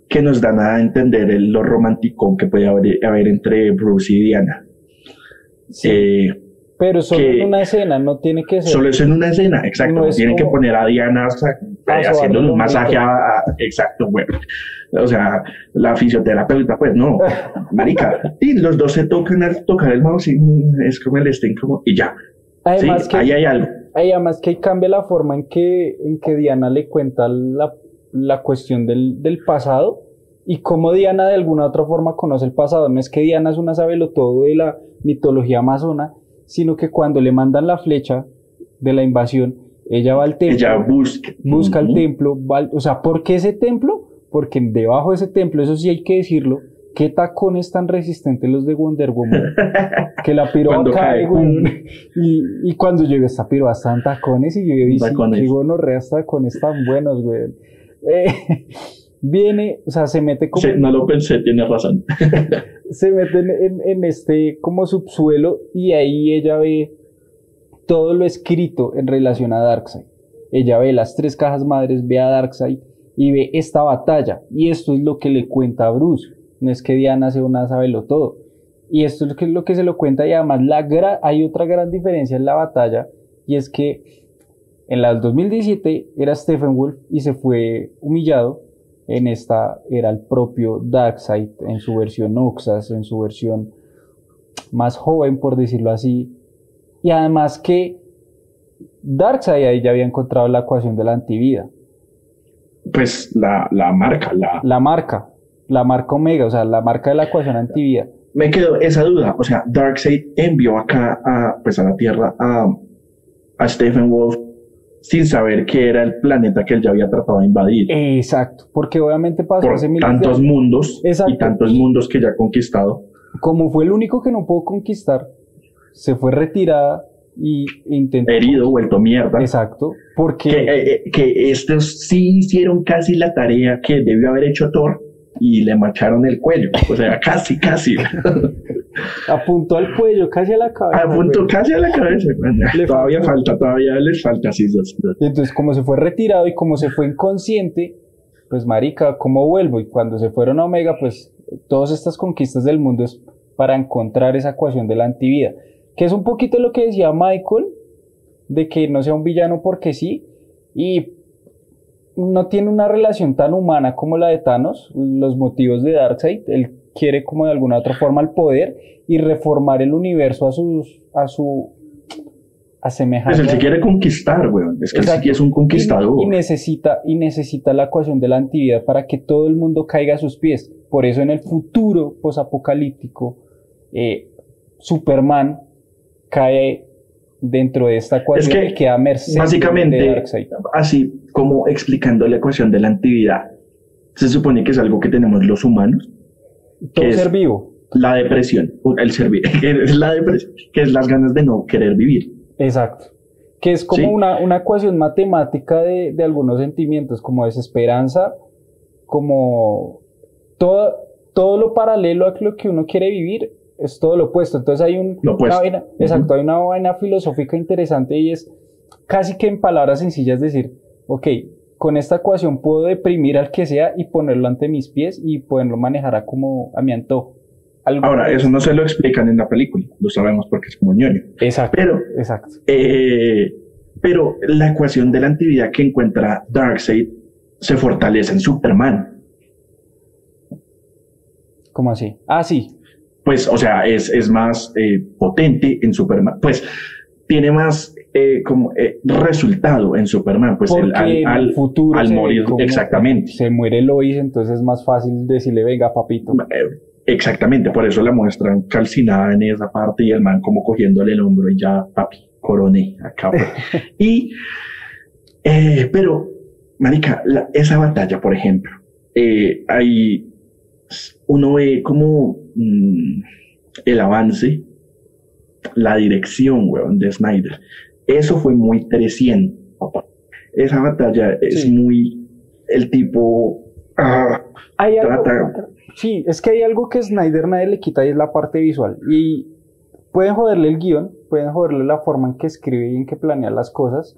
que nos dan a entender el- lo romántico que puede haber, haber entre Bruce y Diana. sí, Eh, pero solo que- en una escena, no tiene que ser. Solo es en una escena, exacto. No Tienen que poner a Diana eh, haciendo un masaje a, a- Exacto, bueno. O sea, la fisioterapeuta, pues no. (laughs) Marica, y los dos se tocan al tocar el mouse y es como el estén como. Y ya. Sí, Además que ahí hay algo. Además que ahí cambia la forma en que, en que Diana le cuenta la, la cuestión del, del pasado y cómo Diana de alguna otra forma conoce el pasado. No es que Diana es una sabelotodo de la mitología amazona, sino que cuando le mandan la flecha de la invasión, ella va al templo, Ella busca. busca el templo, va al- o sea, ¿por qué ese templo? Porque debajo de ese templo, eso sí hay que decirlo, ¿qué tacones tan resistentes los de Wonder Woman? (laughs) que la piroa cae, güey. Y, y cuando llegó esta piroa están tacones y yo dije, Tacones. qué gonorrea tacones tan buenos, güey. Eh, (laughs) viene, o sea, se mete como, Sí, no lo pensé, tienes razón. (laughs) se mete en, en- en este como subsuelo y ahí ella ve todo lo escrito en relación a Darkseid. Ella ve las tres cajas madres, ve a Darkseid y ve esta batalla. Y esto es lo que le cuenta a Bruce. No es que Diana sea una sabelo todo. Y esto es lo que, lo que se lo cuenta y además la hay otra gran diferencia en la batalla y es que en la del 2017 era Stephen Wolf y se fue humillado. En esta era el propio Darkseid en su versión Noxas, en su versión más joven, por decirlo así. Y además que Darkseid ahí ya había encontrado la ecuación de la antivida. Pues la, la marca, la. La marca, la marca Omega, o sea, la marca de la ecuación antivida. Me quedó esa duda. O sea, Darkseid envió acá a, pues a la Tierra a, a Stephen Wolf sin saber que era el planeta que él ya había tratado de invadir. Exacto, porque obviamente pasó por hace de tantos años. mundos Exacto. y tantos mundos que ya ha conquistado. Como fue el único que no pudo conquistar, se fue retirada y intentó. Herido, vuelto mierda. Exacto, porque. Que, eh, eh, que estos sí hicieron casi la tarea que debió haber hecho Thor y le macharon el cuello. O sea, (laughs) casi, casi. (laughs) apuntó al cuello, casi a la cabeza. Apuntó güey. casi a la cabeza. Le todavía falta, todavía les falta. Sí, sí, sí. Y entonces, como se fue retirado y como se fue inconsciente, pues, marica, ¿cómo vuelvo? Y cuando se fueron a Omega, pues, todas estas conquistas del mundo es para encontrar esa ecuación de la antivida. Que es un poquito lo que decía Michael, de que no sea un villano porque sí, y no tiene una relación tan humana como la de Thanos, los motivos de Darkseid, él quiere como de alguna otra forma el poder y reformar el universo a sus, a su, a Pues semejanza. él se quiere conquistar, weón. Es que él sí es un conquistador. Y, y necesita, y necesita la ecuación de la antivida para que todo el mundo caiga a sus pies. Por eso en el futuro posapocalíptico, eh, Superman cae dentro de esta ecuación que, y queda merced de Básicamente, Darkseid. así como explicando la ecuación de la antividad, se supone que es algo que tenemos los humanos, Todo que es- ser vivo. la depresión, el servir, (laughs) es la depresión, que es las ganas de no querer vivir. Exacto. Que es como Sí. una, una ecuación matemática de, de algunos sentimientos, como desesperanza, como todo, todo lo paralelo a lo que uno quiere vivir, es todo lo opuesto. Entonces hay un, una vaina- exacto, hay una vaina filosófica interesante y es casi que en palabras sencillas decir, ok, con esta ecuación puedo deprimir al que sea y ponerlo ante mis pies y poderlo manejar a como a mi antojo. Ahora, eso no se lo explican en la película, lo sabemos porque es como ñoño. Exacto, Pero, exacto. eh, pero la ecuación de la antividad que encuentra Darkseid se fortalece en Superman. ¿Cómo así? Ah, sí, Pues, o sea, es, es más eh, potente en Superman. Pues tiene más eh, como eh, resultado en Superman. Pues el- al, en al- el futuro al morir, exactamente. Se muere Lois, entonces es más fácil decirle, venga, papito. Exactamente, por eso la muestran calcinada en esa parte y el man como cogiéndole el hombro y ya, papi, coroné acá. (laughs) y, eh, pero, marica, la- esa batalla, por ejemplo, eh, hay, uno ve como mm, el avance, la dirección, weón, de Snyder. Eso fue muy 300, papá. Esa batalla es Sí. muy, el tipo, ah, Hay algo, Trata- sí, es que hay algo que Snyder nadie le quita y es la parte visual. Y pueden joderle el guion, pueden joderle la forma en que escribe y en que planea las cosas,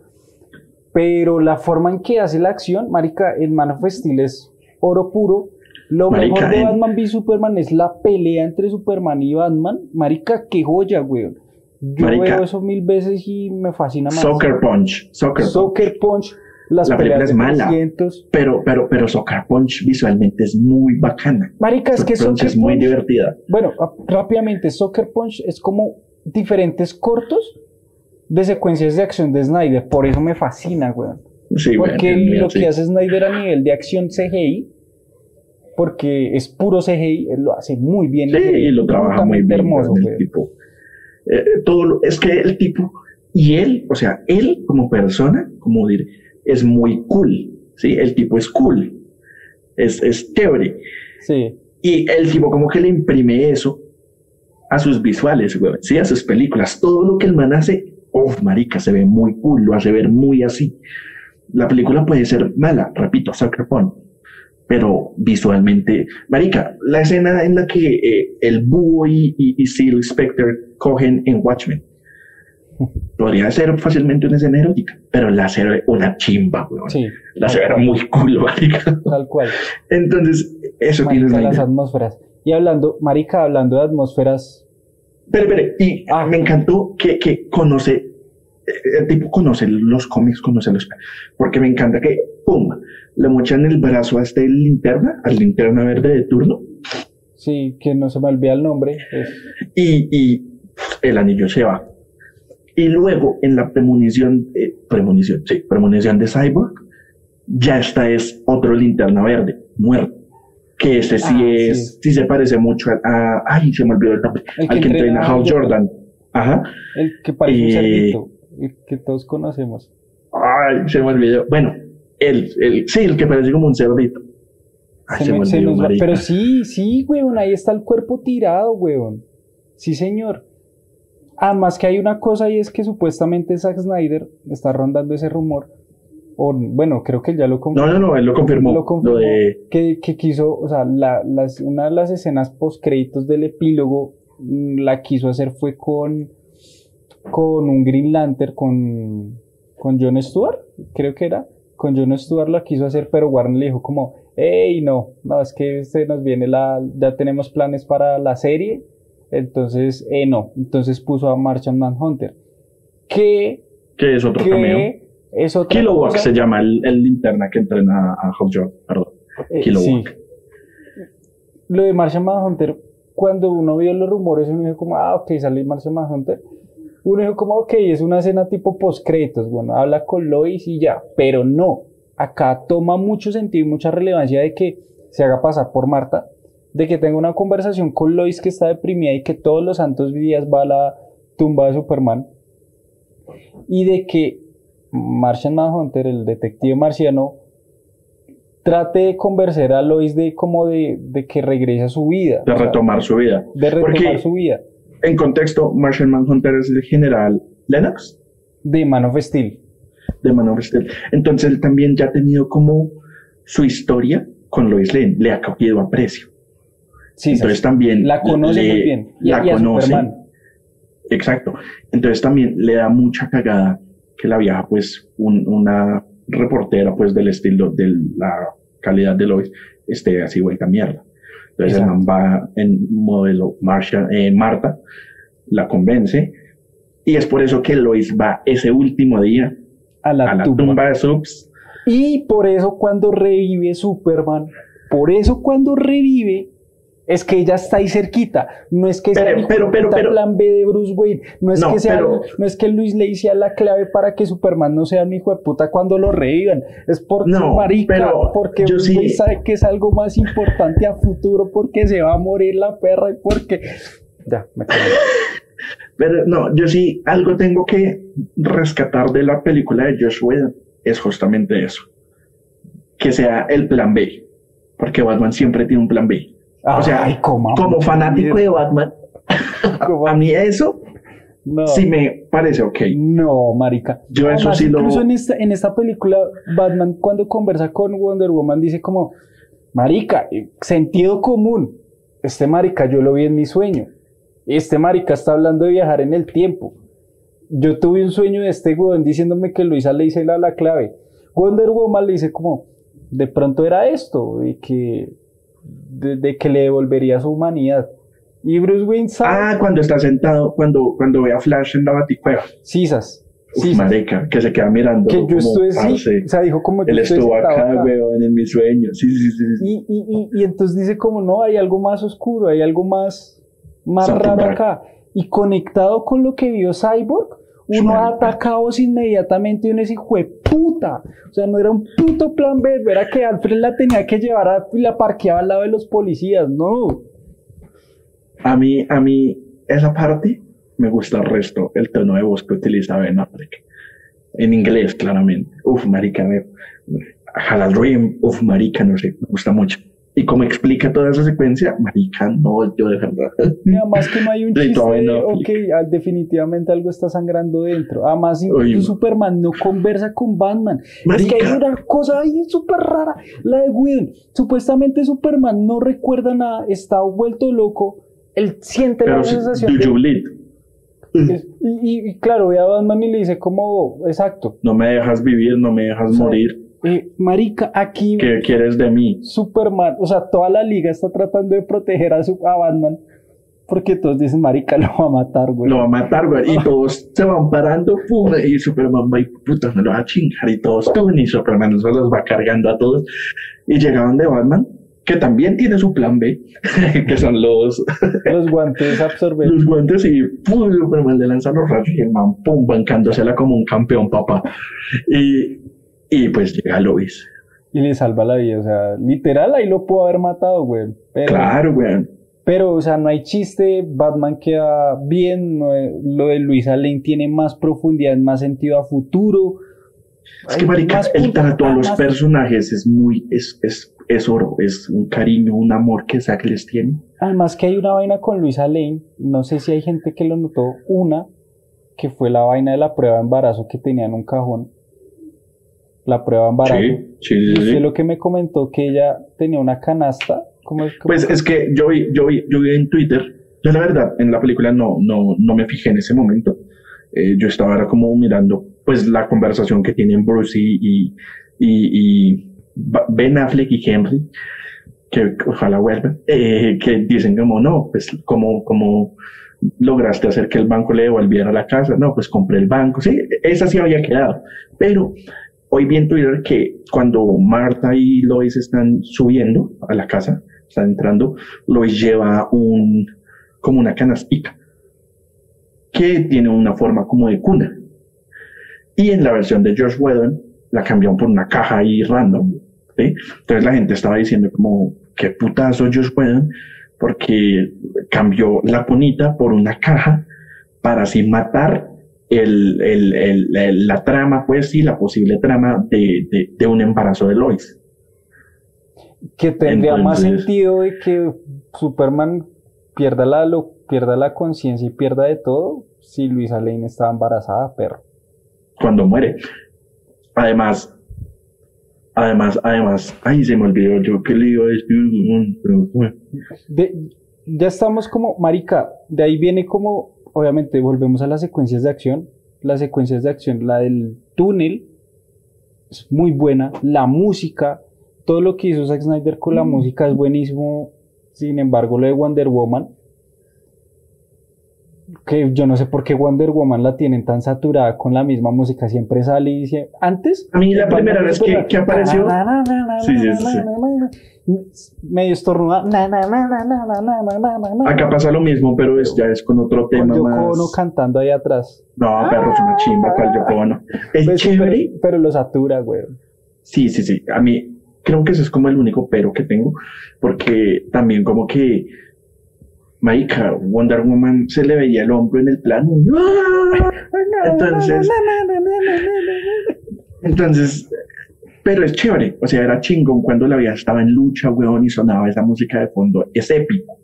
pero la forma en que hace la acción, marica, en Man of Steel es oro puro. Lo Marica, mejor de Batman v Superman es la pelea entre Superman y Batman. Marica, qué joya, weón. Yo Marica. veo eso mil veces y me fascina más. Soccer Punch. Soccer Punch. Soccer Punch, las La película es mala. 300. Pero, pero, pero Soccer Punch visualmente es muy bacana. Marica, es que Soccer Punch es muy Punch- divertida. Bueno, rápidamente, Soccer Punch es como diferentes cortos de secuencias de acción de Snyder. Por eso me fascina, weón. Sí, Porque lo sí. que hace Snyder a nivel de acción CGI, porque es puro CGI, él lo hace muy bien. Sí, y lo trabaja muy bien. hermoso, el tipo. Eh, todo lo- es que el tipo y él, o sea, él como persona, como dir, es muy cool. Sí, el tipo es cool. Es, es chévere. Sí, Y el tipo como que le imprime eso a sus visuales, güey, sí, a sus películas. Todo lo que el man hace, uff, marica, se ve muy cool, lo hace ver muy así. La película puede ser mala, repito, Sucker Punch, pero visualmente, marica, la escena en la que eh, el búho y, y, y Seal Spectre cogen en Watchmen, (laughs) podría ser fácilmente una escena erótica, pero la hace una chimba, güey. sí, La hace ver muy cool, marica. tal cual. Entonces, eso Marica, las Snyder. atmósferas. Y hablando, Marica, hablando de atmósferas, Pero, pero, y Ah. me encantó que, que conoce, el tipo conoce los cómics, conoce los, porque me encanta que, pum, le mochan el brazo a este linterna, al linterna verde de turno, sí, que no se me olvida el nombre, es- y, y el anillo se va. Y luego, en la premonición, eh, premonición, sí, premonición de Cyborg, ya esta es otro linterna verde, muerto. Que este sí Ah, es, sí. se parece mucho a, a- ay, se me olvidó el nombre, al que entrena a Hal Jordan. Ajá. el que parece un Eh, cerdito, el que todos conocemos. Ay, se me olvidó. Bueno, el, el, sí, el que parece como un cerdito. Ay, se, me- me se olvidó, nos va-. Pero sí, sí, weón, ahí está el cuerpo tirado, weón. Sí, señor. Además que hay una cosa y es que supuestamente Zack Snyder está rondando ese rumor. O bueno, creo que él ya lo No, confirmó. no, no, él lo confirmó. lo confirmó, Lo de, que, que quiso, o sea, la, las, una de las escenas post créditos del epílogo mm, la quiso hacer fue con, con un Green Lantern, con, con Jon Stewart, creo que era, con Jon Stewart la quiso hacer, pero Warner le dijo como, hey, no, no, es que se nos viene la, ya tenemos planes para la serie, entonces, eh, no, entonces puso a Martian Manhunter, que, que es otro cameo. que es otra Kilowog cosa- se llama el, el linterna que entrena a Jordan, perdón. Eh, Kilowog. sí. Lo de Martian Manhunter, cuando uno vio los rumores, uno dijo como, ah, ok, sale Martian Manhunter. Uno dijo como, ok, es una escena tipo post-créditos, bueno, habla con Lois y ya, pero no. Acá toma mucho sentido y mucha relevancia de que se haga pasar por Marta, de que tenga una conversación con Lois que está deprimida y que todos los santos días va a la tumba de Superman, y de que Martian Manhunter, el detective marciano, trate de convencer a Lois de como de, de que regrese a su vida. De sea, retomar su vida. de retomar Porque- su vida. En contexto, Martian Manhunter es el general Lennox De Man of Steel. de Man of Steel. Entonces él también ya ha tenido como su historia con Lois Lane, le ha cogido aprecio. Sí, Entonces sí. también la conoce le- muy bien. Y, la y conoce. Exacto. Entonces también le da mucha cagada que la vieja, pues, un- una reportera, pues, del estilo, de la calidad de Lois, esté así vuelta mierda. Entonces va en modelo eh, Marta, la convence, y es por eso que Lois va ese último día A la, a la tumba. tumba de Subs. Y por eso cuando revive Superman, por eso cuando revive, es que ella está ahí cerquita. No es que sea Pero- el pero- pero- puta pero- plan B de Bruce Wayne. No es No, que sea, no es que Luis Lane sea la clave para que Superman no sea un hijo de puta cuando lo revivan. Es porque No, marica, porque yo Bruce sí- Wayne sabe que es algo más importante a futuro, porque se va a morir la perra y porque. Ya, me. Pero no, yo sí algo tengo que rescatar de la película de Josh Whedon, es justamente eso. Que sea el plan B. Porque Batman siempre tiene un plan B. O sea, Ay, coma, como fanático de Batman, (laughs) (laughs) a mí eso No. sí me parece ok. No, marica. Yo eso sí lo- Incluso en esta, en esta película, Batman cuando conversa con Wonder Woman dice como, Marica, eh, sentido común. Este marica yo lo vi en mi sueño. Este marica está hablando de viajar en el tiempo. Yo tuve un sueño de este weón diciéndome que Luisa le dice la, la clave. Wonder Woman le dice como, de pronto era esto, de que, de, que le devolvería su humanidad. Y Bruce Wayne sabe. Ah, cuando está sentado, cuando, cuando ve a Flash en la baticueva. Cisas. Sí, marica, que se queda mirando. Que yo estuve, sí, o sea, dijo como Él estuvo acá, weón, en mi sueño. Sí, sí, sí. sí. Y, y, y, y, entonces dice como, no, hay algo más oscuro, hay algo más, más raro acá. Y conectado con lo que vio Cyborg, uno ataca atacados inmediatamente y uno es hijo de puta. O sea, no era un puto plan B, era que Alfred la tenía que llevar a, y la parqueaba al lado de los policías, no. A mí, a mí, esa parte me gusta el resto, el tono de voz que utiliza Ben Affleck. En inglés, claramente. Uf, marica, me, Halal Dream, uf, marica, no sé, me gusta mucho. Y como explica toda esa secuencia, marica, no, yo de verdad. Y además que no hay un (laughs) chiste de, ok, ah, definitivamente algo está sangrando dentro. Además, Superman no conversa con Batman. Es que hay una cosa ahí súper rara, la de Whedon. Supuestamente Superman no recuerda nada, está vuelto loco, él siente la sensación de y, claro, ve a Batman y le dice como, exacto. No me dejas vivir, no me dejas morir. Eh, marica, aquí... ¿Qué quieres de mí? Superman, o sea, toda la liga está tratando de proteger a, su, a Batman. Porque todos dicen, marica, lo va a matar, güey. Lo va a matar, güey. Y (laughs) todos se van parando, pum, y Superman va y puta, me lo va a chingar. Y todos, pum, y Superman se los va cargando a todos. Y llegaban de Batman que también tiene su plan B, (laughs) que son los... (laughs) los guantes absorbentes. Los guantes y pum, Superman le lanza los rayos y el man, pum, bancándosela como un campeón, papá. Y, y pues llega Lois. Y le salva la vida, o sea, literal ahí lo pudo haber matado, güey. claro, güey. Pero, o sea, no hay chiste, Batman queda bien, lo de Luisa Lane tiene más profundidad, más sentido a futuro. Es que, marica, el trato a los personajes es muy, es, es es oro, es un cariño, un amor que Zack les tiene. Además que hay una vaina con Luisa Lane, no sé si hay gente que lo notó, una, que fue la vaina de la prueba de embarazo que tenía en un cajón. La prueba embarazo. Sí, sí, sí. lo que me comentó que ella tenía una canasta. ¿Cómo es, pues es que yo vi, yo vi, yo vi en Twitter, yo la verdad, en la película no, no, no me fijé en ese momento. Eh, yo estaba ahora como mirando pues la conversación que tienen Bruce y, y, y Ben Affleck y Henry, que ojalá vuelvan, eh, que dicen como no, pues como, como lograste hacer que el banco le devolviera la casa, no, pues compré el banco, sí, esa sí había quedado, pero hoy vi Twitter que cuando Marta y Lois están subiendo a la casa, están entrando, Lois lleva un, como una canastica, que tiene una forma como de cuna. Y en la versión de George Whedon la cambiaron por una caja ahí random. Entonces la gente estaba diciendo como, qué putazo ellos pueden, porque cambió la punita por una caja para así matar el, el, la trama, pues sí, la posible trama de, de, un embarazo de Lois. Que tendría más sentido de que Superman pierda la, lo, pierda la conciencia y pierda de todo si Luisa Lane estaba embarazada, perro. Cuando muere. Además, Además, además, ay, se me olvidó yo que le iba a decir. ya estamos como, marica, de ahí viene como, obviamente, volvemos a las secuencias de acción. Las secuencias de acción, la del túnel, es muy buena. La música, todo lo que hizo Zack Snyder con la mm. música es buenísimo. Sin embargo, lo de Wonder Woman, que yo no sé por qué Wonder Woman la tienen tan saturada con la misma música, siempre sale y dice, antes... A mí la primera vez que, que apareció... Sí, sí, sí. Medio estornuda. Acá pasa lo mismo, pero es, ya es con otro tema con más... Ono cantando ahí atrás. No, perro, es una chimba, cual Yoko Ono. Es pues chévere. Pero, lo satura, güey. Sí, sí, sí. A mí creo que ese es como el único pero que tengo, porque también como que Marica, Wonder Woman se le veía el hombro en el plano. Entonces, entonces, pero es chévere. O sea, era chingón cuando la vida estaba en lucha, weón, y sonaba esa música de fondo. Es épico.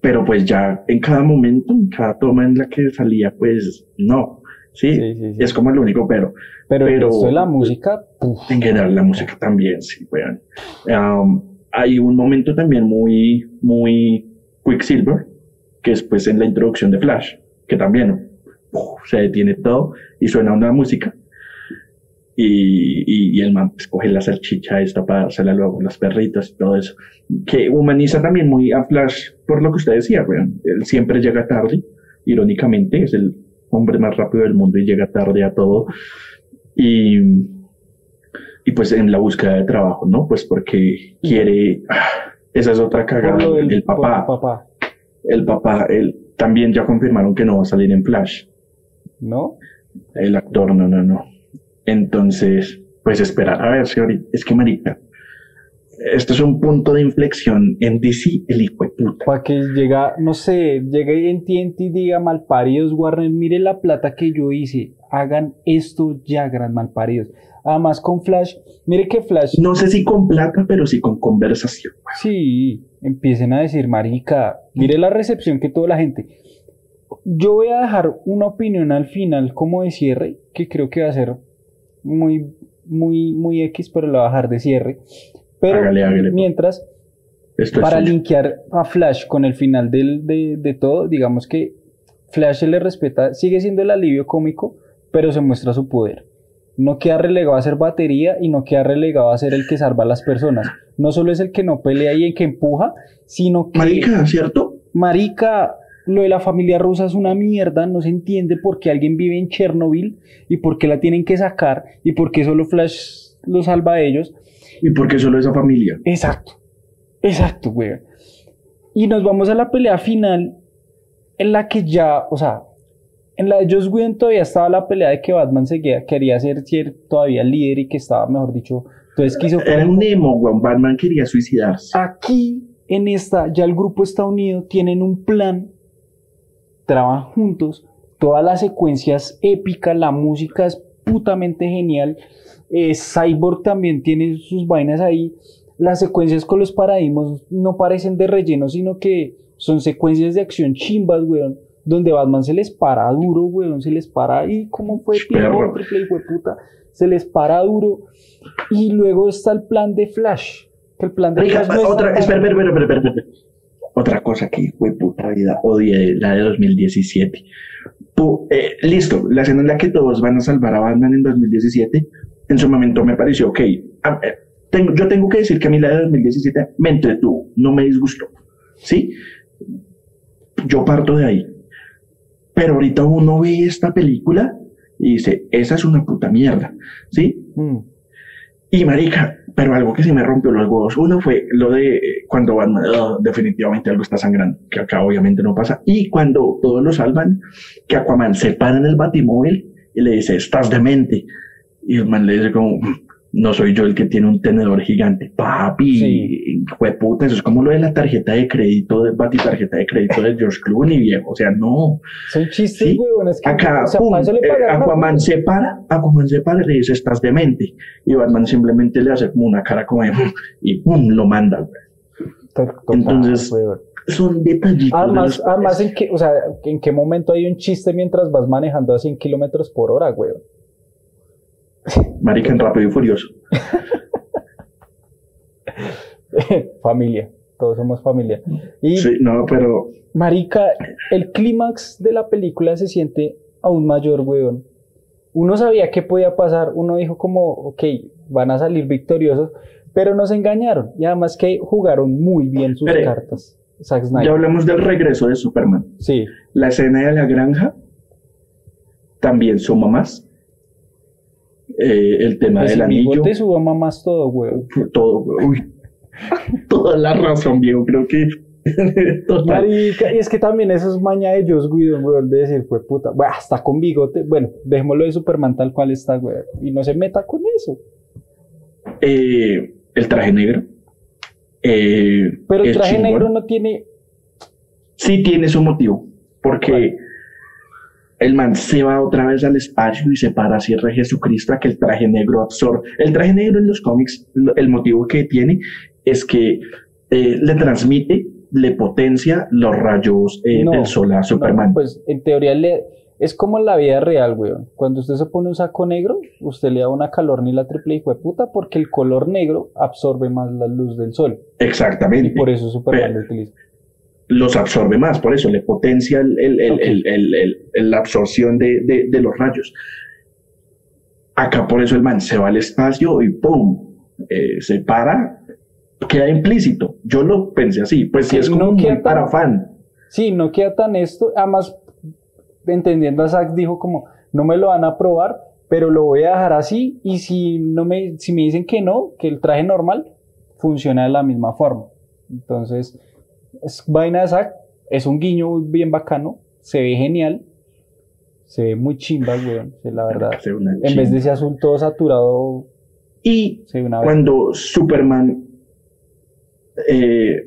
Pero pues ya en cada momento, en cada toma en la que salía, pues no. ¿sí? Sí, sí, sí. Es como el único pero. Pero, Pero- esto de la música, En general, la música también, sí, weón. Um, hay un momento también muy, muy Quicksilver, que es pues en la introducción de Flash, que también se detiene todo y suena una música. Y, y, el man pues, coge la salchicha esta para dársela luego a los perritos y todo eso. Que humaniza también muy a Flash por lo que usted decía, weón. Él siempre llega tarde, irónicamente, es el hombre más rápido del mundo y llega tarde a todo. Y, y pues en la búsqueda de trabajo, ¿no? Pues porque quiere, ah, esa es otra cagada, del el papá, el papá, el papá, él también ya confirmaron que no va a salir en Flash, ¿no? el actor, no, no, no. Entonces, pues esperar a ver si ahorita, es que marica, esto es un punto de inflexión en DC, el hijo de puta. Para que llega, no sé, llegue en TNT y diga malparidos, Warner, mire la plata que yo hice, hagan esto ya, gran malparidos. Además con Flash, mire que Flash, No sé si con plata, pero sí con conversación. sí, empiecen a decir, marica, mire la recepción que tuvo la gente. Yo voy a dejar una opinión al final como de cierre, que creo que va a ser muy, muy, muy X, pero la voy a dejar de cierre. Pero Hágale, hágale. mientras, Esto para es linkear a Flash con el final del, de, de todo, digamos que Flash se le respeta, sigue siendo el alivio cómico, pero se muestra su poder. No queda relegado a ser batería y no queda relegado a ser el que salva a las personas. No solo es el que no pelea y el que empuja, sino que... Marica, ¿cierto? Marica, lo de la familia rusa es una mierda, no se entiende por qué alguien vive en Chernobyl y por qué la tienen que sacar y por qué solo Flash lo salva a ellos. ¿Y por qué solo esa familia? Exacto, exacto, güey. Y nos vamos a la pelea final en la que ya, o sea, en la de Joss Whedon todavía estaba la pelea de que Batman seguía, quería ser, ser todavía líder y que estaba, mejor dicho, todo esquizofrénico. Era un emo, weón. Batman quería suicidarse. Aquí, en esta, ya el grupo está unido, tienen un plan, trabajan juntos, todas las secuencias épicas, la música es putamente genial, eh, Cyborg también tiene sus vainas ahí, las secuencias con los paradigmas no parecen de relleno, sino que son secuencias de acción chimbas, weón, donde Batman se les para duro, weón, se les para ahí, ¿cómo fue? Pierrot, triple hijo de puta, se les para duro, y luego está el plan de Flash, que el plan de Flash no otra, espera, espera, espera, espera, espera. Otra cosa que, güey, puta vida, odié la de 2017. Pu- eh, listo, la escena en la que todos van a salvar a Batman en 2017, en su momento me pareció, ok, ah, eh, tengo, yo tengo que decir que a mí la de 2017 me entretuvo, no me disgustó, ¿sí? Yo parto de ahí. Pero ahorita uno ve esta película y dice, esa es una puta mierda, ¿sí? Mm. Y marica, pero algo que sí me rompió los huevos. Uno fue lo de eh, cuando Batman, "Ugh, definitivamente algo está sangrando, que acá obviamente no pasa. Y cuando todos lo salvan, que Aquaman se para en el batimóvil y le dice, estás demente. Y el man le dice como, "Mm, no soy yo el que tiene un tenedor gigante. Papi, Sí. puta, eso es como lo de la tarjeta de crédito, de batitarjeta de crédito de George Clooney, viejo. O sea, no. Son chistes, Sí. huevón, es que Acá, o sea, pum, eh, Aquaman se para, Aquaman se para y le dice, estás demente. Y Batman simplemente le hace como una cara como de, y pum, lo manda. güey. Entonces. Son detallitos. de Además, los- además en qué, o sea, en qué momento hay un chiste mientras vas manejando a 100 kilómetros por hora, huevón. Marica en Rápido y Furioso. (laughs) familia, todos somos familia. Y Sí, no, pero Marica, el clímax de la película se siente aún mayor, weón. Uno sabía qué podía pasar, uno dijo como, ok, van a salir victoriosos, pero nos engañaron. Y además que jugaron muy bien sus cartas. Zack ya hablamos del regreso de Superman. Sí, La escena de la granja también suma más. Eh, el tema pues del el anillo, bigote suba más todo, weón. todo, güey. Uy. (laughs) Toda la razón, viejo, creo que. (laughs) Total. Marica, y es que también eso es maña de Joss Whedon, weón, de decir, fue puta, bueno, hasta con bigote, bueno, dejémoslo de Superman tal cual está, weón, y no se meta con eso. Eh, el traje negro. Eh, Pero el traje chingón. negro no tiene, sí tiene su motivo, porque. El man se va otra vez al espacio y se para así re Jesucristo a que el traje negro absorbe. El traje negro en los cómics, el motivo que tiene es que eh, le transmite, le potencia los rayos eh, No, del sol a Superman. No, pues en teoría le, es como en la vida real, weón. Cuando usted se pone un saco negro, usted le da una calor ni la triple hijo de puta porque el color negro absorbe más la luz del sol. Exactamente. Y por eso Superman lo utiliza. Los absorbe más, por eso le potencia el, el, el la absorción de, de, de, los rayos. Acá por eso el man se va al espacio y ¡pum! Eh, se para, queda implícito. Yo lo pensé así, pues si es como no muy para fan. Sí, no queda tan esto. Además, entendiendo a Zack, dijo como, no me lo van a probar, pero lo voy a dejar así y si, no me, si me dicen que no, que el traje normal funciona de la misma forma. Entonces, es vaina de Zack, es un guiño bien bacano, se ve genial, se ve muy chimba, weón, la verdad. En vez de ese azul todo saturado. Y cuando Superman eh,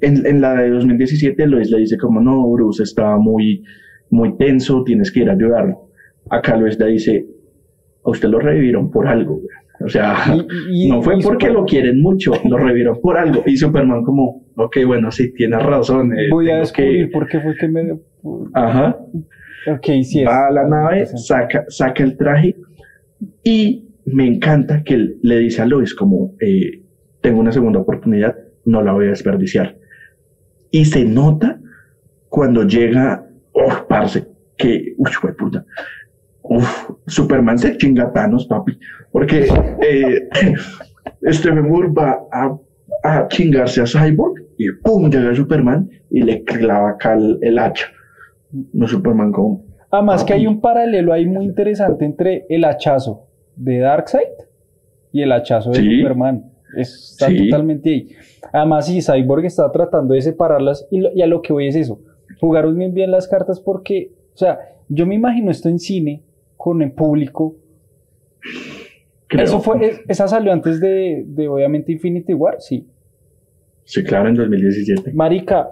en, en, la de 2017 Lois le dice como no, Bruce estaba muy muy tenso, tienes que ir a ayudarlo. Acá Luis le dice, a usted lo revivieron por algo, O sea, (laughs) no fue porque lo quieren mucho, lo revivieron por algo. Y Superman como, ok, bueno, sí, tienes razón. Eh, Voy a descubrir por qué fue que me... Ajá. Ok, sí. Va a la nave, saca, saca el traje y me encanta que le dice a Lois como, eh, tengo una segunda oportunidad, no la voy a desperdiciar. Y se nota cuando llega oh, parce, que, uy, fue puta. Uf, Superman se chinga Thanos, papi. Porque eh, (laughs) Stephen Moore va a, a, chingarse a Cyborg y pum, llega Superman y le clava acá el, hacha. No Superman con. Además que hay un paralelo ahí muy interesante entre el hachazo de Darkseid y el hachazo de Superman. Está totalmente ahí. Además, si Cyborg está tratando de separarlas y, y a lo que voy es eso jugaron bien bien las cartas porque, o sea, yo me imagino esto en cine, con el público. Eso fue, esa salió antes de, de, obviamente Infinity War, sí. Sí, claro, en 2017. Marica,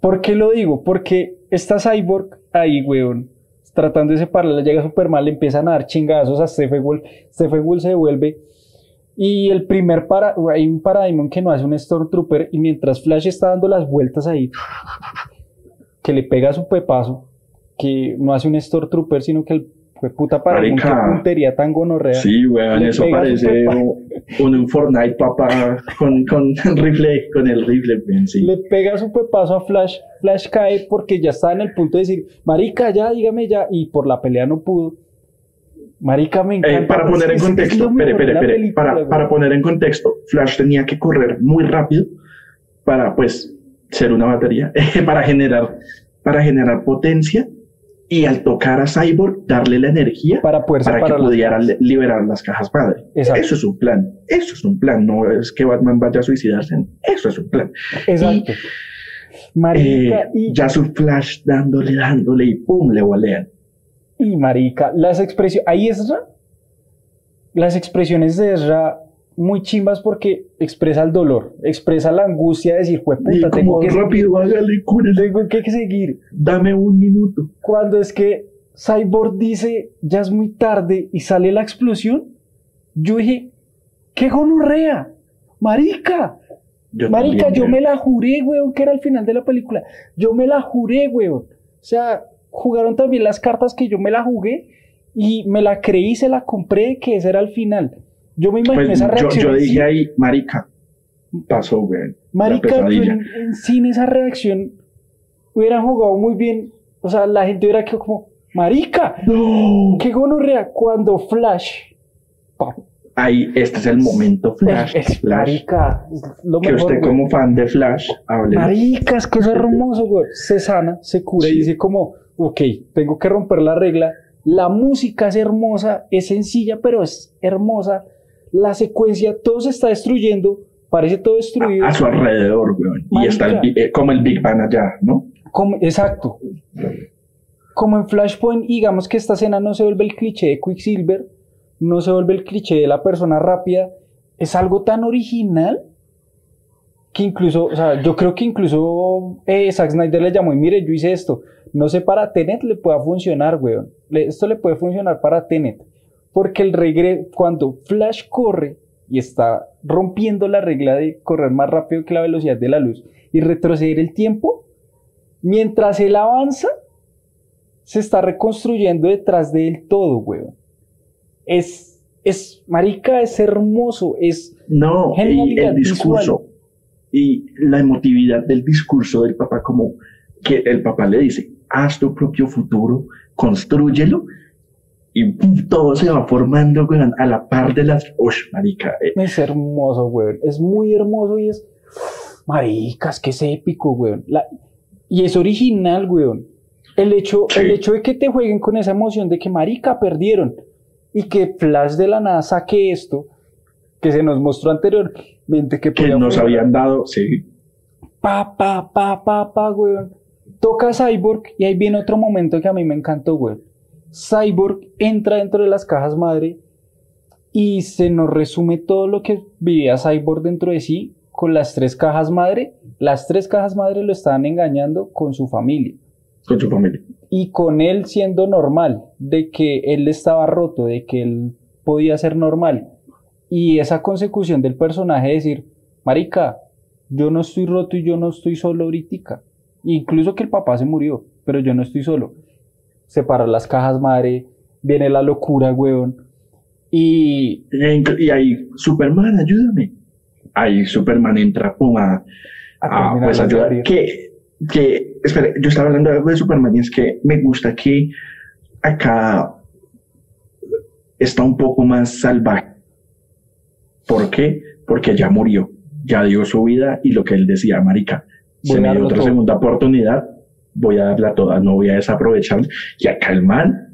¿por qué lo digo? Porque esta Cyborg ahí, weón, tratando de separarla, llega Superman, le empiezan a dar chingazos a Stephen Wolf, Stephen Wolf se devuelve y el primer para, hay un Parademon que no hace un Stormtrooper y mientras Flash está dando las vueltas ahí, que le pega su pepazo, que no hace un Stormtrooper, sino que el fue puta para un puntería tan gonorrea. Sí, weón, eso parece un, un, Fortnite papá con, con (laughs) rifle, con el rifle, sí. Le pega su pepazo a Flash, Flash cae porque ya está en el punto de decir, marica, ya, dígame ya, y por la pelea no pudo. Marica, me encanta. Eh, para poner en contexto, espere, espere, espere, para, para poner en contexto, Flash tenía que correr muy rápido para, pues, ser una batería, (laughs) para generar, para generar potencia y al tocar a Cyborg darle la energía para, poder para que pudiera liberar las cajas madre. Eso es un plan, eso es un plan, no es que Batman vaya a suicidarse, eso es un plan. Exacto. Marica, eh, y... Ya su Flash dándole, dándole y pum, le volean. Y marica, las expresiones, ahí Ezra, las expresiones de Ezra muy chimbas porque expresa el dolor, expresa la angustia de decir, puta, tengo que rápido, hágale, tengo que seguir. Dame un minuto. Cuando es que Cyborg dice, ya es muy tarde y sale la explosión, yo dije, qué gonorrea, marica. marica, yo me la juré, weón, que era el final de la película. Yo me la juré, weón. O sea, jugaron también las cartas que yo me la jugué y me la creí, se la compré, que ese era el final. Yo me imaginé pues esa reacción. Yo, dije ahí, marica, pasó, güey. Marica, en, sin esa reacción hubiera jugado muy bien. O sea, la gente hubiera quedado como, marica, no. qué gonorrea cuando Flash. Ahí, este es el momento Flash. Es, Marica, lo que usted como fan de Flash hable. Marica, es que eso es hermoso, güey. Se sana, se cura y dice como, ok, tengo que romper la regla. La música es hermosa, es sencilla, pero es hermosa. La secuencia, todo se está destruyendo, parece todo destruido. A, su alrededor, weón. Y está eh, como el Big Bang allá, ¿no? Como, exacto. Como en Flashpoint, digamos que esta escena no se vuelve el cliché de Quicksilver, no se vuelve el cliché de la persona rápida, es algo tan original que incluso, o sea, yo creo que incluso eh, Zack Snyder le llamó y mire, yo hice esto, no sé para Tenet le pueda funcionar, weón. esto le puede funcionar para Tenet. Porque el regreso, cuando Flash corre y está rompiendo la regla de correr más rápido que la velocidad de la luz y retroceder el tiempo, mientras él avanza, se está reconstruyendo detrás de él todo, weón. Es, es, marica, es hermoso, es No, y el discurso visual. y la emotividad del discurso del papá, como que el papá le dice, haz tu propio futuro, construyelo, y todo se va formando weón, a la par de las... Ush, marica, eh, Es hermoso, weón. Es muy hermoso y es. Maricas, que es épico, weón. La- Y es original, weón. El hecho, Sí. el hecho de que te jueguen con esa emoción de que, marica, perdieron. Y que Flash de la nada saque esto, que se nos mostró anteriormente, que, que nos habían dado, sí, Pa, pa, pa, pa, pa, weón. Toca Cyborg y ahí viene otro momento que a mí me encantó, weón. Cyborg entra dentro de las cajas madre y se nos resume todo lo que vivía Cyborg dentro de sí con las tres cajas madre. Las tres cajas madre lo estaban engañando con su familia con su familia. y con él siendo normal, de que él estaba roto, de que él podía ser normal. Y esa consecución del personaje de decir, marica, yo no estoy roto y yo no estoy solo ahorita. Incluso que el papá se murió, pero yo no estoy solo. Separar las cajas madre, viene la locura, weón. Y Y, ahí, Superman, ayúdame. Ahí Superman entra pum, a, A pues ayudar. Que, que, espera, yo estaba hablando de algo de Superman y es que me gusta que acá está un poco más salvaje. ¿Por qué? Porque ya murió, ya dio su vida y lo que él decía, marica, se me dio otra todo. segunda oportunidad, voy a darla toda, no voy a desaprovechar. Y acá el man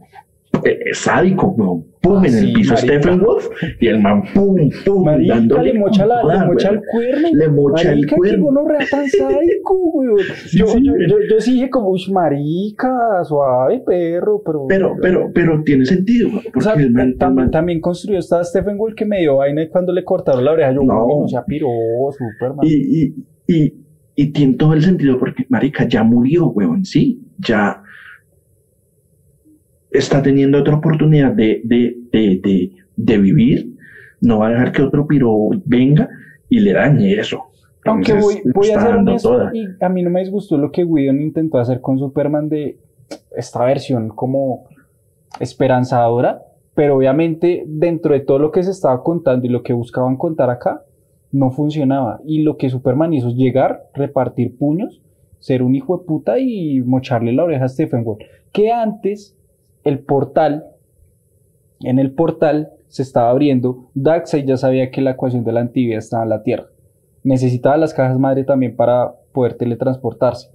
eh, es sádico, pum, Ah, en el sí, piso marica. Stephen Wolf y el man, pum, pum, marica, dándole le mocha, la, le mocha el cuerno. Le mocha el marica, cuerno. gonorrea tan (laughs) sádico, weón. Sí, yo, sí, yo, yo, yo sí dije como, "Ush, marica, suave, perro, pero... Pero, pero, pero tiene sentido, weón, O porque sea, el man, el tam- man- también construyó esta Stephen Wolf que me dio vaina y cuando le cortaron la oreja. Yo, No. uy, no Superman. y, y, y tiene todo el sentido porque, marica, ya murió, weón, sí, ya está teniendo otra oportunidad de, de, de, de, de vivir, no va a dejar que otro piro venga y le dañe eso. Aunque voy, Entonces, voy a está ser dando honesto, toda. y a mí no me disgustó lo que Whedon intentó hacer con Superman de esta versión como esperanzadora, pero obviamente dentro de todo lo que se estaba contando y lo que buscaban contar acá, no funcionaba. Y lo que Superman hizo es llegar, repartir puños, ser un hijo de puta y mocharle la oreja a Stephen Wolf. Que antes el portal, en el portal se estaba abriendo, Darkseid ya sabía que la ecuación de la antivida estaba en la Tierra. Necesitaba las cajas madre también para poder teletransportarse.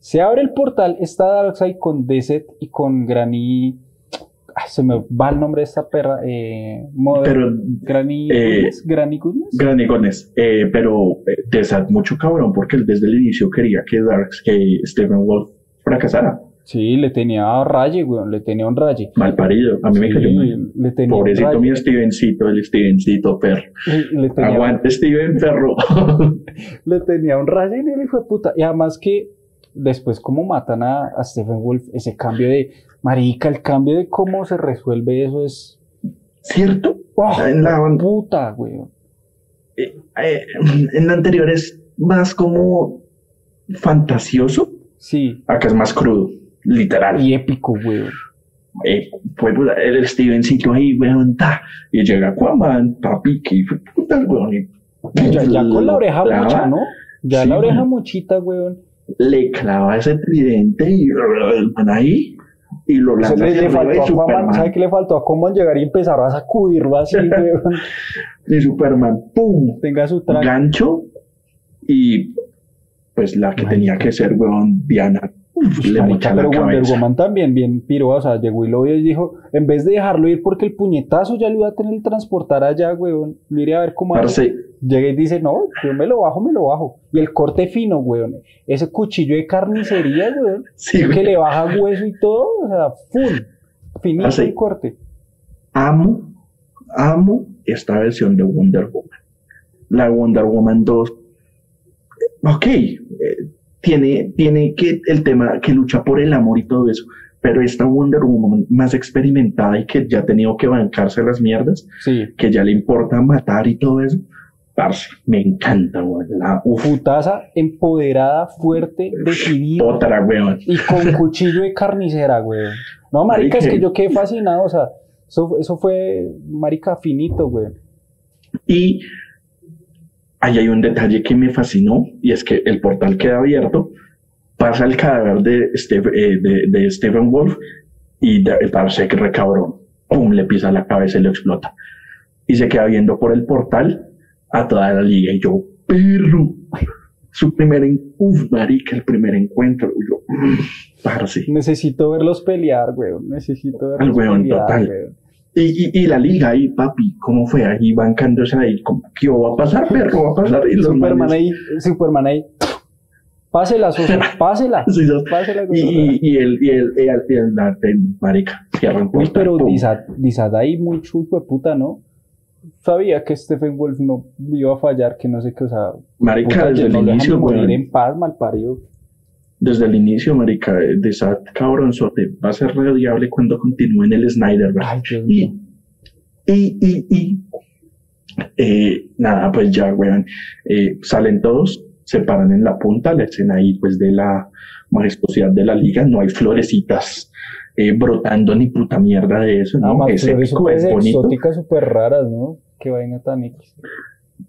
Se abre el portal, está Darkseid con Deset y con Granny. Ay, se me va el nombre de esta perra. Eh, Pero, Granny eh, Granny Goodness. Eh, pero eh, Desat mucho cabrón porque él desde el inicio quería que Darks, que Stephen Wolf fracasara. Sí, le tenía raye, weón, le tenía un raye. Mal parido, a mí me cayó mal. le tenía un Pobrecito raye. mi Stevencito, el Stevencito perro. Le- le tenía- Aguante Steven perro. (laughs) le tenía un rayo en el hijo de puta. Y además que después como matan a, a Stephen Wolf, ese cambio de marica, el cambio de cómo se resuelve eso es ¿Cierto? ¡oh, En la- puta, weón. Eh, eh, en la anterior es más como fantasioso. Sí, Acá es más crudo, literal. y épico, weón. Eh, puta, el Stevencito ahí, weón, ta, y llega Aquaman, papi, que puta, weón, y Ya, ya con la oreja clava, mocha, ¿no? Ya Sí, la oreja mochita, weón. Le clava ese tridente y el man ahí, y lo lanza le, le faltó a Superman, ¿sabe qué le faltó a Aquaman llegar y empezar a sacudirlo así, (laughs) y Superman, pum, Tenga su traje. gancho, y pues la que tenía que ser, weón, Diana, uf, le Marica, mocha la pero Wonder. Woman también bien piro, o sea, llegó y lo vio y dijo, en vez de dejarlo ir porque el puñetazo ya lo iba a tener que transportar allá, weón, mire a ver cómo hace. Parce, Llega y dice, no, yo me lo bajo, me lo bajo. Y el corte fino, weón, ese cuchillo de carnicería, weón, (laughs) sí, que le baja hueso y todo, o sea, full, finito Así. el corte. amo, amo esta versión de Wonder Woman. La Wonder Woman 2, eh, ok, eh, tiene, tiene que el tema que lucha por el amor y todo eso, pero esta Wonder Woman más experimentada y que ya ha tenido que bancarse las mierdas, Sí, que ya le importa matar y todo eso, parce, me encanta, weón. La, uf, Putaza empoderada, fuerte, decidida otra, weón. y con (laughs) cuchillo de carnicera, güey. No, marica, es que yo quedé fascinado, o sea, eso, eso fue, marica, finito, güey. Y ahí hay un detalle que me fascinó y es que el portal queda abierto, pasa el cadáver de, eh, de, de Stephen Wolf y parece que recabrón, pum, le pisa la cabeza y lo explota. Y se queda viendo por el portal a toda la liga y yo, perro, su primer, en uf, marica, el primer encuentro, y yo, mm, parce. Necesito verlos pelear, güey. Necesito verlos Al weón, pelear, total. weón. Y, y, y la liga ahí, papi, ¿cómo fue? Ahí bancándose ahí, como, ¿qué va a pasar, perro? Va a pasar. Y Superman manes- ahí, Superman ahí. Pásela, Sosa, (laughs) pásela. Sí. Pásela. Y, y, y el, y el, y el, y el, el marica, cierran Uy, puerta, pero Dizat ahí mucho hijo de puta, ¿no? Sabía que Stephen Wolf no iba a fallar, que no sé qué, o sea, Marica, puta, desde el no inicio, weón. en paz, mal parido. Desde el inicio, marica, de esa cabronzote va a ser radiable cuando continúe en el Snyder, Ay, Y, y, y, y, eh, nada, pues ya, weón, eh, salen todos, se paran en la punta, la escena ahí, pues, de la majestuosidad de la liga, no hay florecitas eh, brotando ni puta mierda de eso, ¿no? más Es épico, es bonito, exóticas, súper raras, ¿no? Qué vaina tan X.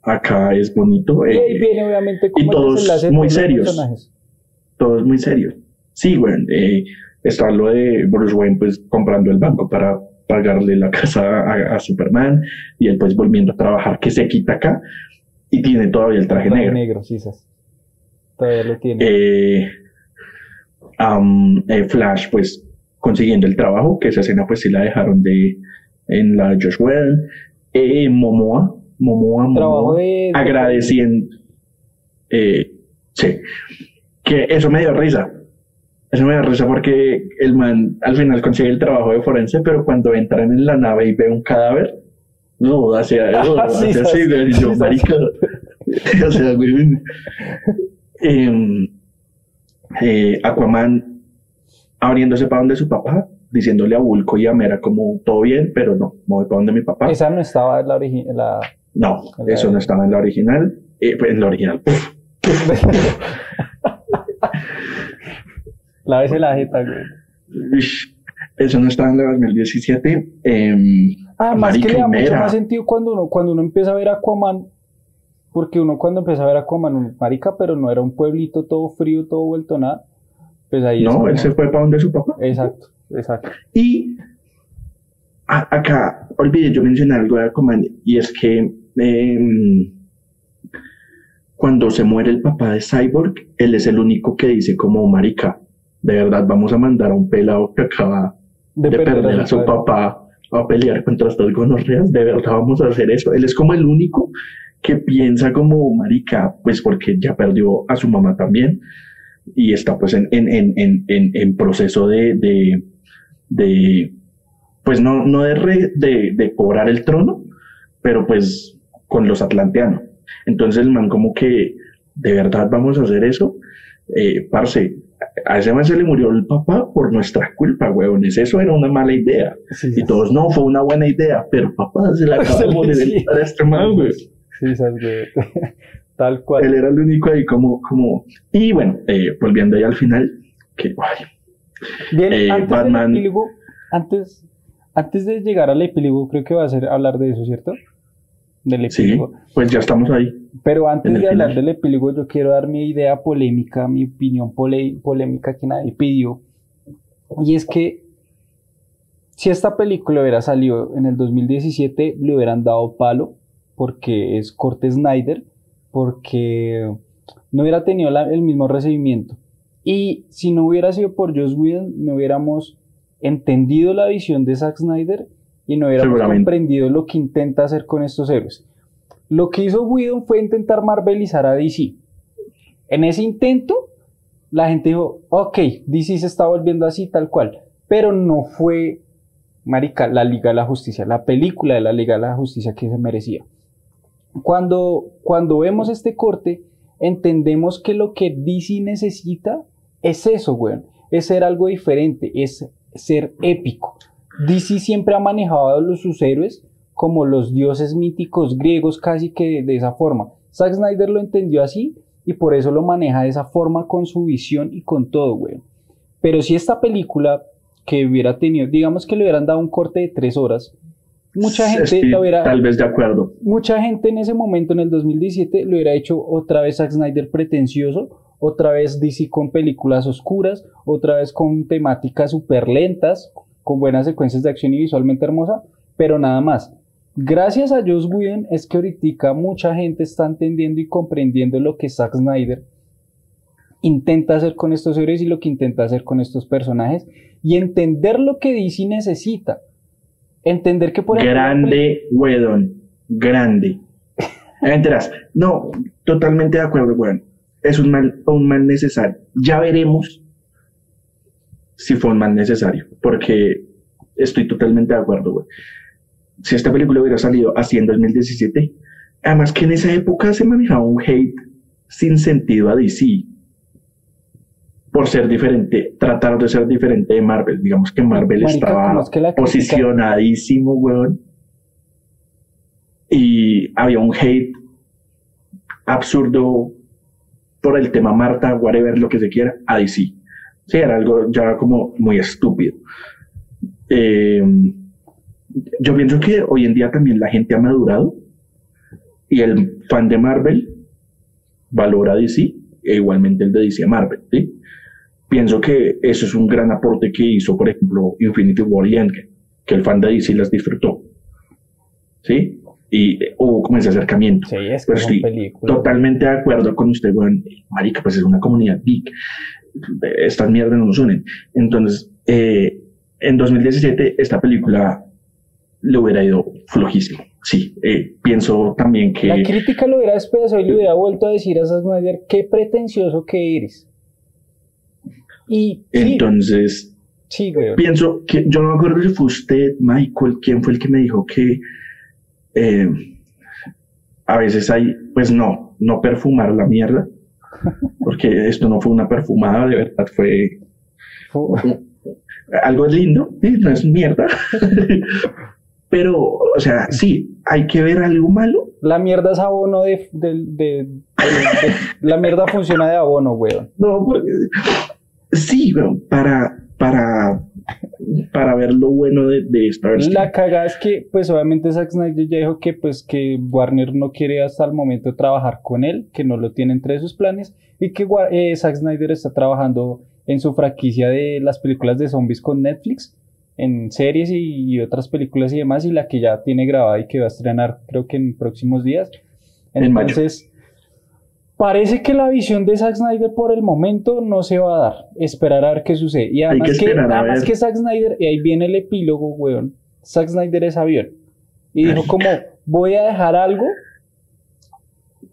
acá es bonito, Y eh, viene obviamente como el todos muy todos serios. personajes. todo es muy serio. Sí, weón, eh, está lo de Bruce Wayne, pues, comprando el banco para pagarle la casa a, a Superman, y él, pues, volviendo a trabajar, que se quita acá, y tiene todavía el traje Traje negro. negro, sí. Todavía lo tiene. Eh, eh, Flash, pues, consiguiendo el trabajo, que esa escena, pues, sí la dejaron de, en la Josh Whedon. Eh, Momoa, Momoa, Momoa, de- agradeciendo, eh, sí, que eso me dio risa. Eso me dio risa porque el man al final consigue el trabajo de forense, pero cuando entran en la nave y ve un cadáver, no, hacia, (laughs) sí, así, y yo, marica, (laughs) o sea, güey, em, eh, Aquaman abriéndose para donde su papá, diciéndole a Bulco y a Mera como todo bien, pero no, me voy para donde mi papá. Esa no estaba en la original. No, En la- eso no estaba en la original. Eh, pues, en la original. (laughs) la vez la jeta, güey. eso no estaba en la 2017. em, Ah, más marica que le da mucho más sentido cuando uno, cuando uno empieza a ver Aquaman, porque uno cuando empieza a ver Aquaman, un marica, pero no era un pueblito todo frío, todo vuelto nada, pues ahí es No, él se fue para donde su papá. Exacto, exacto. Y a- acá, olvidé yo mencionar algo de Aquaman, y es que em, cuando se muere el papá de Cyborg, él es el único que dice como marica, de verdad vamos a mandar a un pelado que acaba de, perder a su padre. papá a pelear contra estas gonorreas, de verdad vamos a hacer eso. Él es como el único que piensa como marica, pues porque ya perdió a su mamá también y está pues en, en, en, en, en, en proceso de, de, de, pues no, no de, re- de, de cobrar el trono, pero pues con los atlanteanos. Entonces el man como que, de verdad vamos a hacer eso, eh, parce, a ese man se le murió el papá por nuestra culpa, huevones, eso era una mala idea. Sí, Y todos, no, fue una buena idea, pero papá se le (laughs) acaba Se de morir sí. a este man, güey. Sí, güey. (laughs) Tal cual. Él era el único ahí como, como, y bueno, eh, volviendo ahí al final, que, ay, Bien, eh, antes Batman- del epílogo, antes, antes de llegar al epílogo, creo que va a ser hablar de eso, ¿cierto? Del sí, epílogo. pues ya estamos ahí. Pero antes de hablar final. del epílogo, yo quiero dar mi idea polémica, mi opinión pole- polémica que nadie pidió. Y es que si esta película hubiera salido en el 2017, le hubieran dado palo, porque es corte Snyder, porque no hubiera tenido la- el mismo recibimiento. Y si no hubiera sido por Joss Whedon, no hubiéramos entendido la visión de Zack Snyder y no hubiéramos comprendido lo que intenta hacer con estos héroes. Lo que hizo Whedon fue intentar marvelizar a DC. En ese intento, la gente dijo, ok, DC se está volviendo así, tal cual. Pero no fue, marica, la Liga de la Justicia, la película de la Liga de la Justicia que se merecía. Cuando, cuando vemos este corte, entendemos que lo que DC necesita es eso, weón. Es ser algo diferente, es ser épico. DC siempre ha manejado a los, sus héroes como los dioses míticos griegos casi que de esa forma. Zack Snyder lo entendió así y por eso lo maneja de esa forma con su visión y con todo, güey. Pero si esta película que hubiera tenido, digamos que le hubieran dado un corte de tres horas, mucha gente lo hubiera... Tal vez de acuerdo. Mucha gente en ese momento, en el 2017, lo hubiera hecho otra vez Zack Snyder pretencioso, otra vez DC con películas oscuras, otra vez con temáticas súper lentas, con buenas secuencias de acción y visualmente hermosa, pero nada más. Gracias a Joss Whedon es que ahorita mucha gente está entendiendo y comprendiendo lo que Zack Snyder intenta hacer con estos héroes y lo que intenta hacer con estos personajes y entender lo que DC necesita. Entender que por ejemplo... Grande Whedon, grande. (laughs) Enteras. No, totalmente de acuerdo, Whedon. Es un mal, un mal necesario. Ya veremos si fue un mal necesario, porque estoy totalmente de acuerdo, güey si esta película hubiera salido así en 2017, además que en esa época se manejaba un hate sin sentido a DC por ser diferente, tratar de ser diferente de Marvel. Digamos que Marvel estaba posicionadísimo, weón. Y había un hate absurdo por el tema Marta, whatever, lo que se quiera, a DC. Sí, era algo ya como muy estúpido. Eh, yo pienso que hoy en día también la gente ha madurado y el fan de Marvel valora DC e igualmente el de DC a Marvel. Pienso que eso es un gran aporte que hizo, por ejemplo, Infinity War y Endgame, que el fan de DC las disfrutó. ¿Sí? Y hubo como ese acercamiento. Sí, es pues totalmente de acuerdo con usted, bueno, marica, pues es una comunidad big. Estas mierdas no nos unen. Entonces, eh, en 2017, esta película le hubiera ido flojísimo. Sí, eh, pienso también que... La crítica lo hubiera despedazado y le hubiera vuelto a decir a Zack Snyder, qué pretencioso que eres. Y entonces, sí, pienso que, yo no me acuerdo si fue usted, Michael, quién fue el que me dijo que eh, a veces hay, pues no, no perfumar la mierda, porque esto no fue una perfumada, de verdad fue... algo lindo, no es mierda, (laughs) Pero, o sea, sí, hay que ver algo malo. La mierda es abono de, la mierda funciona de abono, weón. No, porque, sí, weón, para, para, para ver lo bueno de, de esta versión. La caga es que, pues obviamente Zack Snyder ya dijo que, pues, que Warner no quiere hasta el momento trabajar con él, que no lo tiene entre sus planes, y que eh, Zack Snyder está trabajando en su franquicia de las películas de zombies con Netflix en series y, otras películas y demás, y la que ya tiene grabada y que va a estrenar creo que en próximos días. Entonces, parece que la visión de Zack Snyder por el momento no se va a dar. Esperar a ver qué sucede. Y además que, además que Zack Snyder, y ahí viene el epílogo, weón. Zack Snyder es avión. Y dijo como, voy a dejar algo,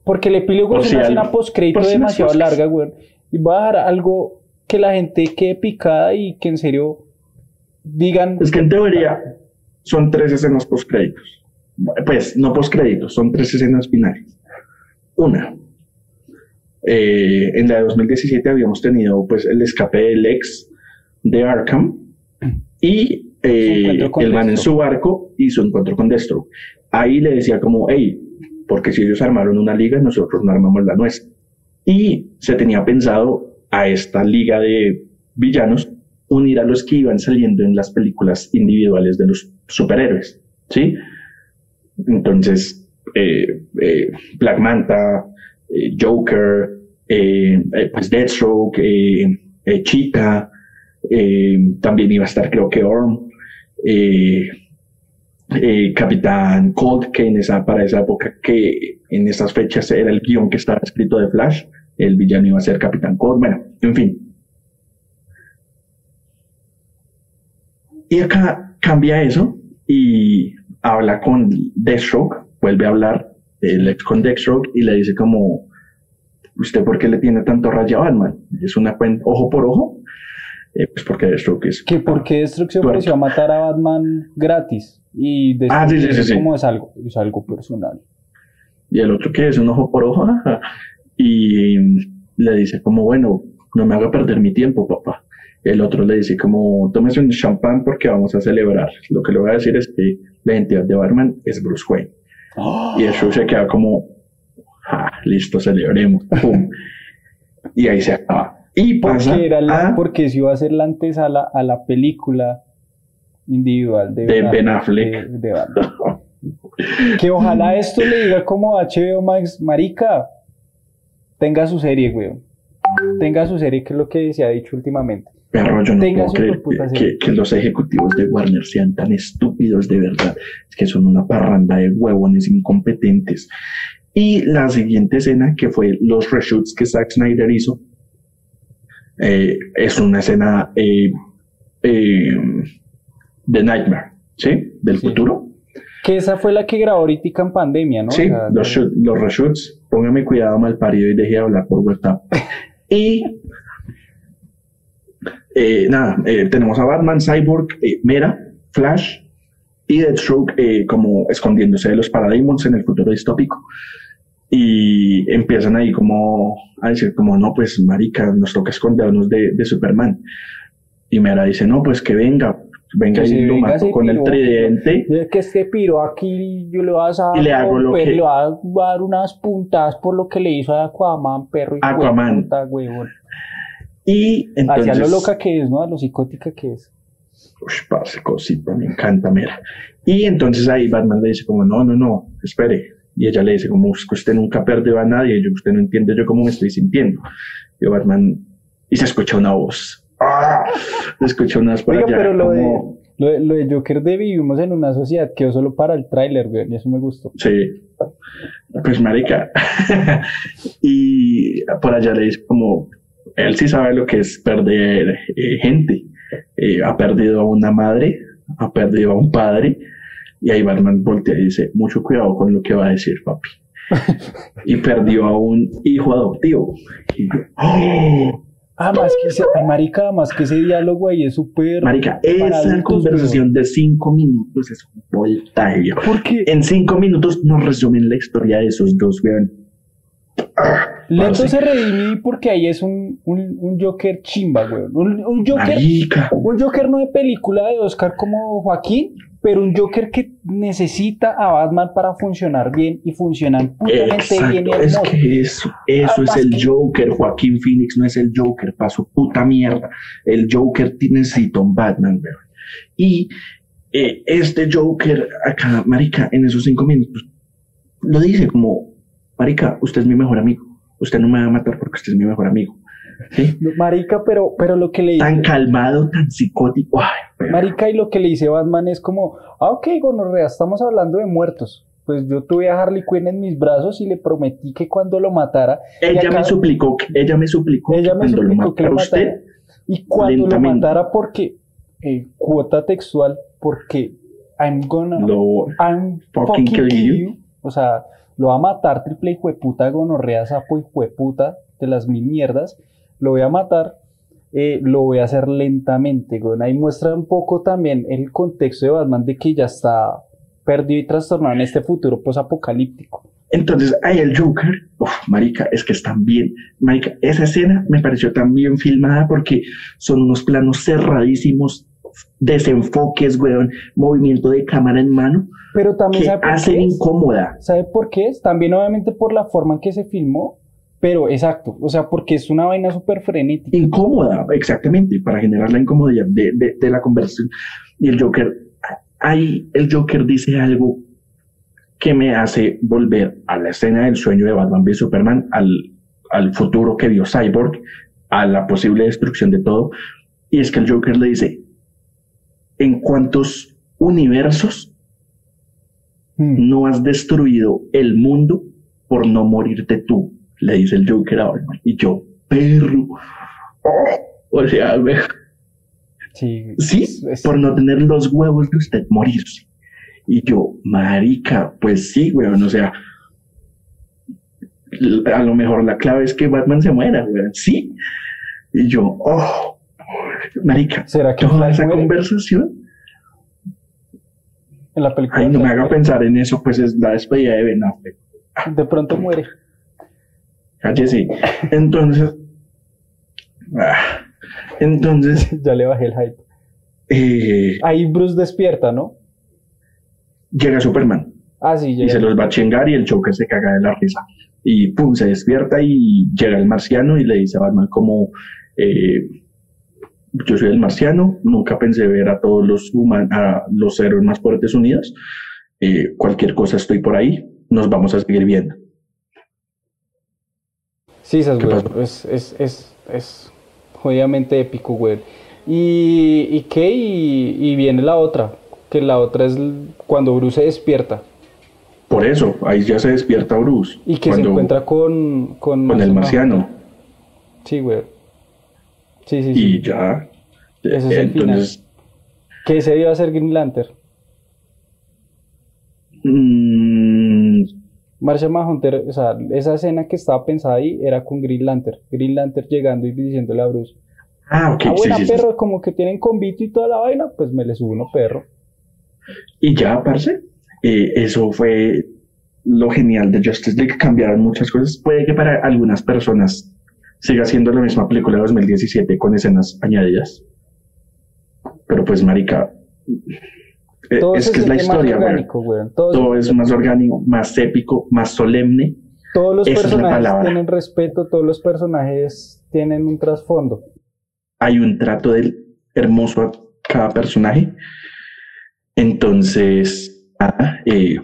porque el epílogo es una escena post-crédito demasiado larga, weón. Y voy a dejar algo que la gente quede picada y que en serio digan... Es que en teoría son tres escenas postcréditos. Pues no postcréditos, son tres escenas finales. Una, eh, en la de 2017 habíamos tenido pues el escape del ex de Arkham y eh, el man en su barco y su encuentro con Destro. Ahí le decía como, hey, porque si ellos armaron una liga, nosotros no armamos la nuestra. Y se tenía pensado a esta liga de villanos unir a los que iban saliendo en las películas individuales de los superhéroes, ¿sí? Entonces, eh, eh, Black Manta, eh, Joker, pues Deathstroke, Chica, también iba a estar creo que Orm, Capitán Cold, que en esa, para esa época, que en esas fechas era el guion que estaba escrito de Flash, el villano iba a ser Capitán Cold, bueno, en fin, Y acá cambia eso y habla con Deathstroke, vuelve a hablar el ex con Deathstroke y le dice como, ¿usted por qué le tiene tanto raya a Batman? ¿Es una cuenta ojo por ojo? Eh, pues porque Deathstroke es... Que porque Deathstroke se ofreció a matar a Batman gratis y ah, sí, sí, sí, como es algo, es algo personal. Y el otro que es un ojo por ojo y le dice como, bueno, no me haga perder mi tiempo, papá. El otro le dice como, tómese un champán porque vamos a celebrar. Lo que le voy a decir es que la identidad de Batman es Bruce Wayne. Y eso se queda como, ah, listo, celebremos. Pum. y ahí se acaba. Y pasa Porque, era la- a- porque si iba a ser la antesala a la película individual de, De Ben Affleck. de- de que ojalá esto le diga como a HBO Max, marica, tenga su serie, güey. Tenga su serie, que es lo que se ha dicho últimamente. Perro, yo no puedo creer que, los ejecutivos de Warner sean tan estúpidos de verdad. Es que son una parranda de huevones incompetentes. Y la siguiente escena, que fue los reshoots que Zack Snyder hizo, eh, es una escena eh, eh, de Nightmare, ¿sí? Del Sí. futuro. Que esa fue la que grabó ahorita en pandemia, ¿no? Sí, O sea, los, shoot- los reshoots. Póngame cuidado, mal parido, y deje de hablar por WhatsApp. (laughs) y eh, nada, eh, tenemos a Batman, Cyborg, eh, Mera, Flash y Deathstroke eh, como escondiéndose de los Parademons en el futuro distópico. Y empiezan ahí como a decir como, no, pues marica, nos toca escondernos de, de Superman. Y Mera dice, no, pues que venga, venga y lo mato con el piro, tridente. Es que este piro aquí yo le voy a, Y le hago lo que- le voy a dar unas puntadas por lo que le hizo a Aquaman, perro y Aquaman. puta, huevón. Y entonces... Hacia lo loca que es, ¿no? A lo psicótica que es. Ush, parce, cosita, me encanta, mira. Y entonces ahí Batman le dice como, no, no, no, espere. Y ella le dice como, "Es que usted nunca perdió a nadie, yo, usted no entiende yo cómo me estoy sintiendo. Y Batman, y se escucha una voz. ¡Ah! Se escucha una voz por Oiga, allá, pero lo de, como- lo, de, lo de Joker de vivimos en una sociedad quedó solo para el tráiler, y eso me gustó. Sí. Pues marica. (laughs) y por allá le dice como, él sí sabe lo que es perder eh, gente. Eh, ha perdido a una madre, ha perdido a un padre. Y ahí Batman voltea y dice, mucho cuidado con lo que va a decir papi. (laughs) y perdió a un hijo adoptivo. Y yo, ¡oh! Ah, más que ese, ay, marica, más que ese diálogo ahí es súper. Marica, esa conversación de cinco minutos es un voltaje. Porque En cinco minutos nos resumen la historia de esos dos, weón. Ah, Lento parce. se redimí porque ahí es un, un, un Joker chimba, güey. Un, un Joker, Marica. un Joker no de película de Oscar como Joaquín, pero un Joker que necesita a Batman para funcionar bien y funcionan putamente bien Exacto, es hermoso. que eso, eso Ah, es el que- Joker. Joaquín Phoenix no es el Joker, pa' su puta mierda. El Joker tiene- necesita un Batman, weón. Y eh, este Joker acá, Marica, en esos cinco minutos, lo dice como, Marica, usted es mi mejor amigo. Usted no me va a matar porque usted es mi mejor amigo. ¿Sí? Marica, pero, pero lo que le dice. Tan calmado, tan psicótico. Ay. Marica, y lo que le dice Batman es como, ah, ok, gonorrea, estamos hablando de muertos. Pues yo tuve a Harley Quinn en mis brazos y le prometí que cuando lo matara, ella acá- me suplicó, que- ella me suplicó ella que me lo suplicó que matara lo usted, matara. Y cuando lentamente. lo matara, porque, eh, cuota textual, porque I'm gonna, lo I'm fucking fucking, kill you. you. O sea, lo va a matar triple hijueputa, gonorrea, sapo hijueputa de las mil mierdas. Lo voy a matar. eh, lo voy a hacer lentamente, güey. Ahí muestra un poco también el contexto de Batman de que ya está perdido y trastornado en este futuro posapocalíptico. Entonces, ahí el Joker, uf, marica, es que están bien, marica, esa escena me pareció tan bien filmada porque son unos planos cerradísimos, desenfoques, weón, movimiento de cámara en mano, Pero también que sabe es? incómoda. ¿Sabe por qué es? También obviamente por la forma en que se filmó, pero exacto, o sea, porque es una vaina súper frenética. Incómoda, exactamente, para generar la incomodidad de, de- de la conversación. Y el Joker, ahí el Joker dice algo que me hace volver a la escena del sueño de Batman v Superman, al, al futuro que vio Cyborg, a la posible destrucción de todo. Y es que el Joker le dice, ¿en cuántos universos Hmm. no has destruido el mundo por no morirte tú? Le dice el Joker a Batman. Y yo, perro. Oh, o sea, me- Sí, sí, es- es- por no tener los huevos de usted morirse. Y yo, marica, pues sí, weón, o sea, a lo mejor la clave es que Batman se muera, weón, sí. Y yo, oh, marica, ¿Será que toda esa muere? conversación, en la película? ay, no me haga muere. pensar en eso, pues es la despedida de Ben Affleck. De pronto muere. Cállese. Entonces, ah, entonces, (laughs) ya le bajé el hype. eh, Ahí Bruce despierta, ¿no? llega Superman. Ah, sí, Y llega. se los va a chingar y el Joker se caga de la risa. Y pum, se despierta y llega el marciano y le dice a Batman como, eh, yo soy el marciano, nunca pensé ver a todos los human a los héroes más fuertes unidos. Eh, cualquier cosa estoy por ahí, nos vamos a seguir viendo. Sí, esas, ¿Qué güey. pasó? Es, es, es, es jodidamente épico, güey. ¿Y, y qué? Y, y viene la otra. Que la otra es cuando Bruce se despierta. Por eso, ahí ya se despierta Bruce. Y que se encuentra con, con, con el marciano. Sí, güey. Sí, sí, sí. Y ya. Ese es el Entonces, Que ese iba a ser Green Lantern. mm, Martian Manhunter, o sea, esa escena que estaba pensada ahí era con Green Lantern. Green Lantern llegando y diciéndole a Bruce. ah, ok, ah, buena, sí, sí. perro, como que tienen convito y toda la vaina, pues me le subo uno, perro. Y ya, parce, eh, eso fue lo genial de Justice League. Cambiaron muchas cosas. Puede que para algunas personas siga siendo la misma película de 2017 con escenas añadidas. Pero pues, marica, eh, Todo es que es la historia, orgánico, güey. Todo, Todo se es más orgánico, más épico, más solemne. Todos los Esa personajes tienen respeto, todos los personajes tienen un trasfondo. Hay un trato del hermoso a cada personaje. Entonces, eh,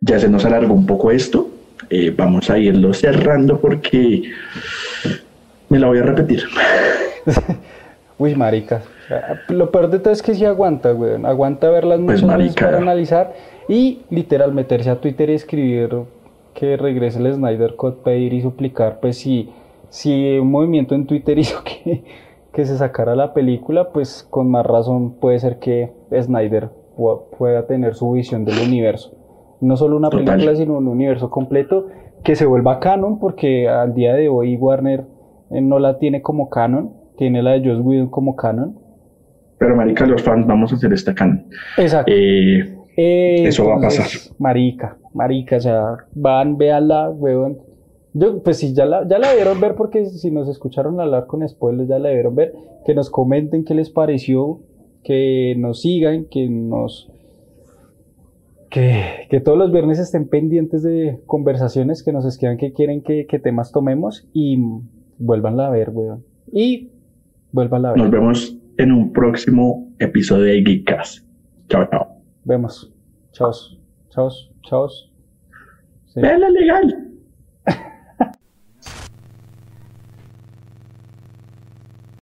ya se nos alargó un poco esto. Eh, vamos a irlo cerrando porque me la voy a repetir. (laughs) Uy, marica. Lo peor de todo es que sí aguanta, güey. Aguanta verlas Pues, muchas veces para analizar y literal meterse a Twitter y escribir que regrese el Snyder Cut, pedir y suplicar, pues si, si un movimiento en Twitter (laughs) hizo que, que se sacara la película, pues con más razón puede ser que Snyder pu- pueda tener su visión del universo. No solo una Total. película, sino un universo completo que se vuelva canon, porque al día de hoy Warner eh, no la tiene como canon, tiene la de Joss Whedon como canon. Pero, marica, los fans vamos a hacer esta canon. Exacto. Eh, Eh, eso va a entonces, Marica, marica, o sea, van, véanla, weón. Yo, pues si ya la, ya la debieron ver, porque si nos escucharon hablar con spoilers, ya la debieron ver. Que nos comenten qué les pareció, que nos sigan, que nos. Que, que todos los viernes estén pendientes de conversaciones, que nos escriban que quieren que, que temas tomemos y vuélvanla a ver, weón. Y vuélvanla a ver. nos vemos en un próximo episodio de Geekcast. Chao, chao. Vemos. Chaos. Chaos. Chaos. Sí. Vela legal.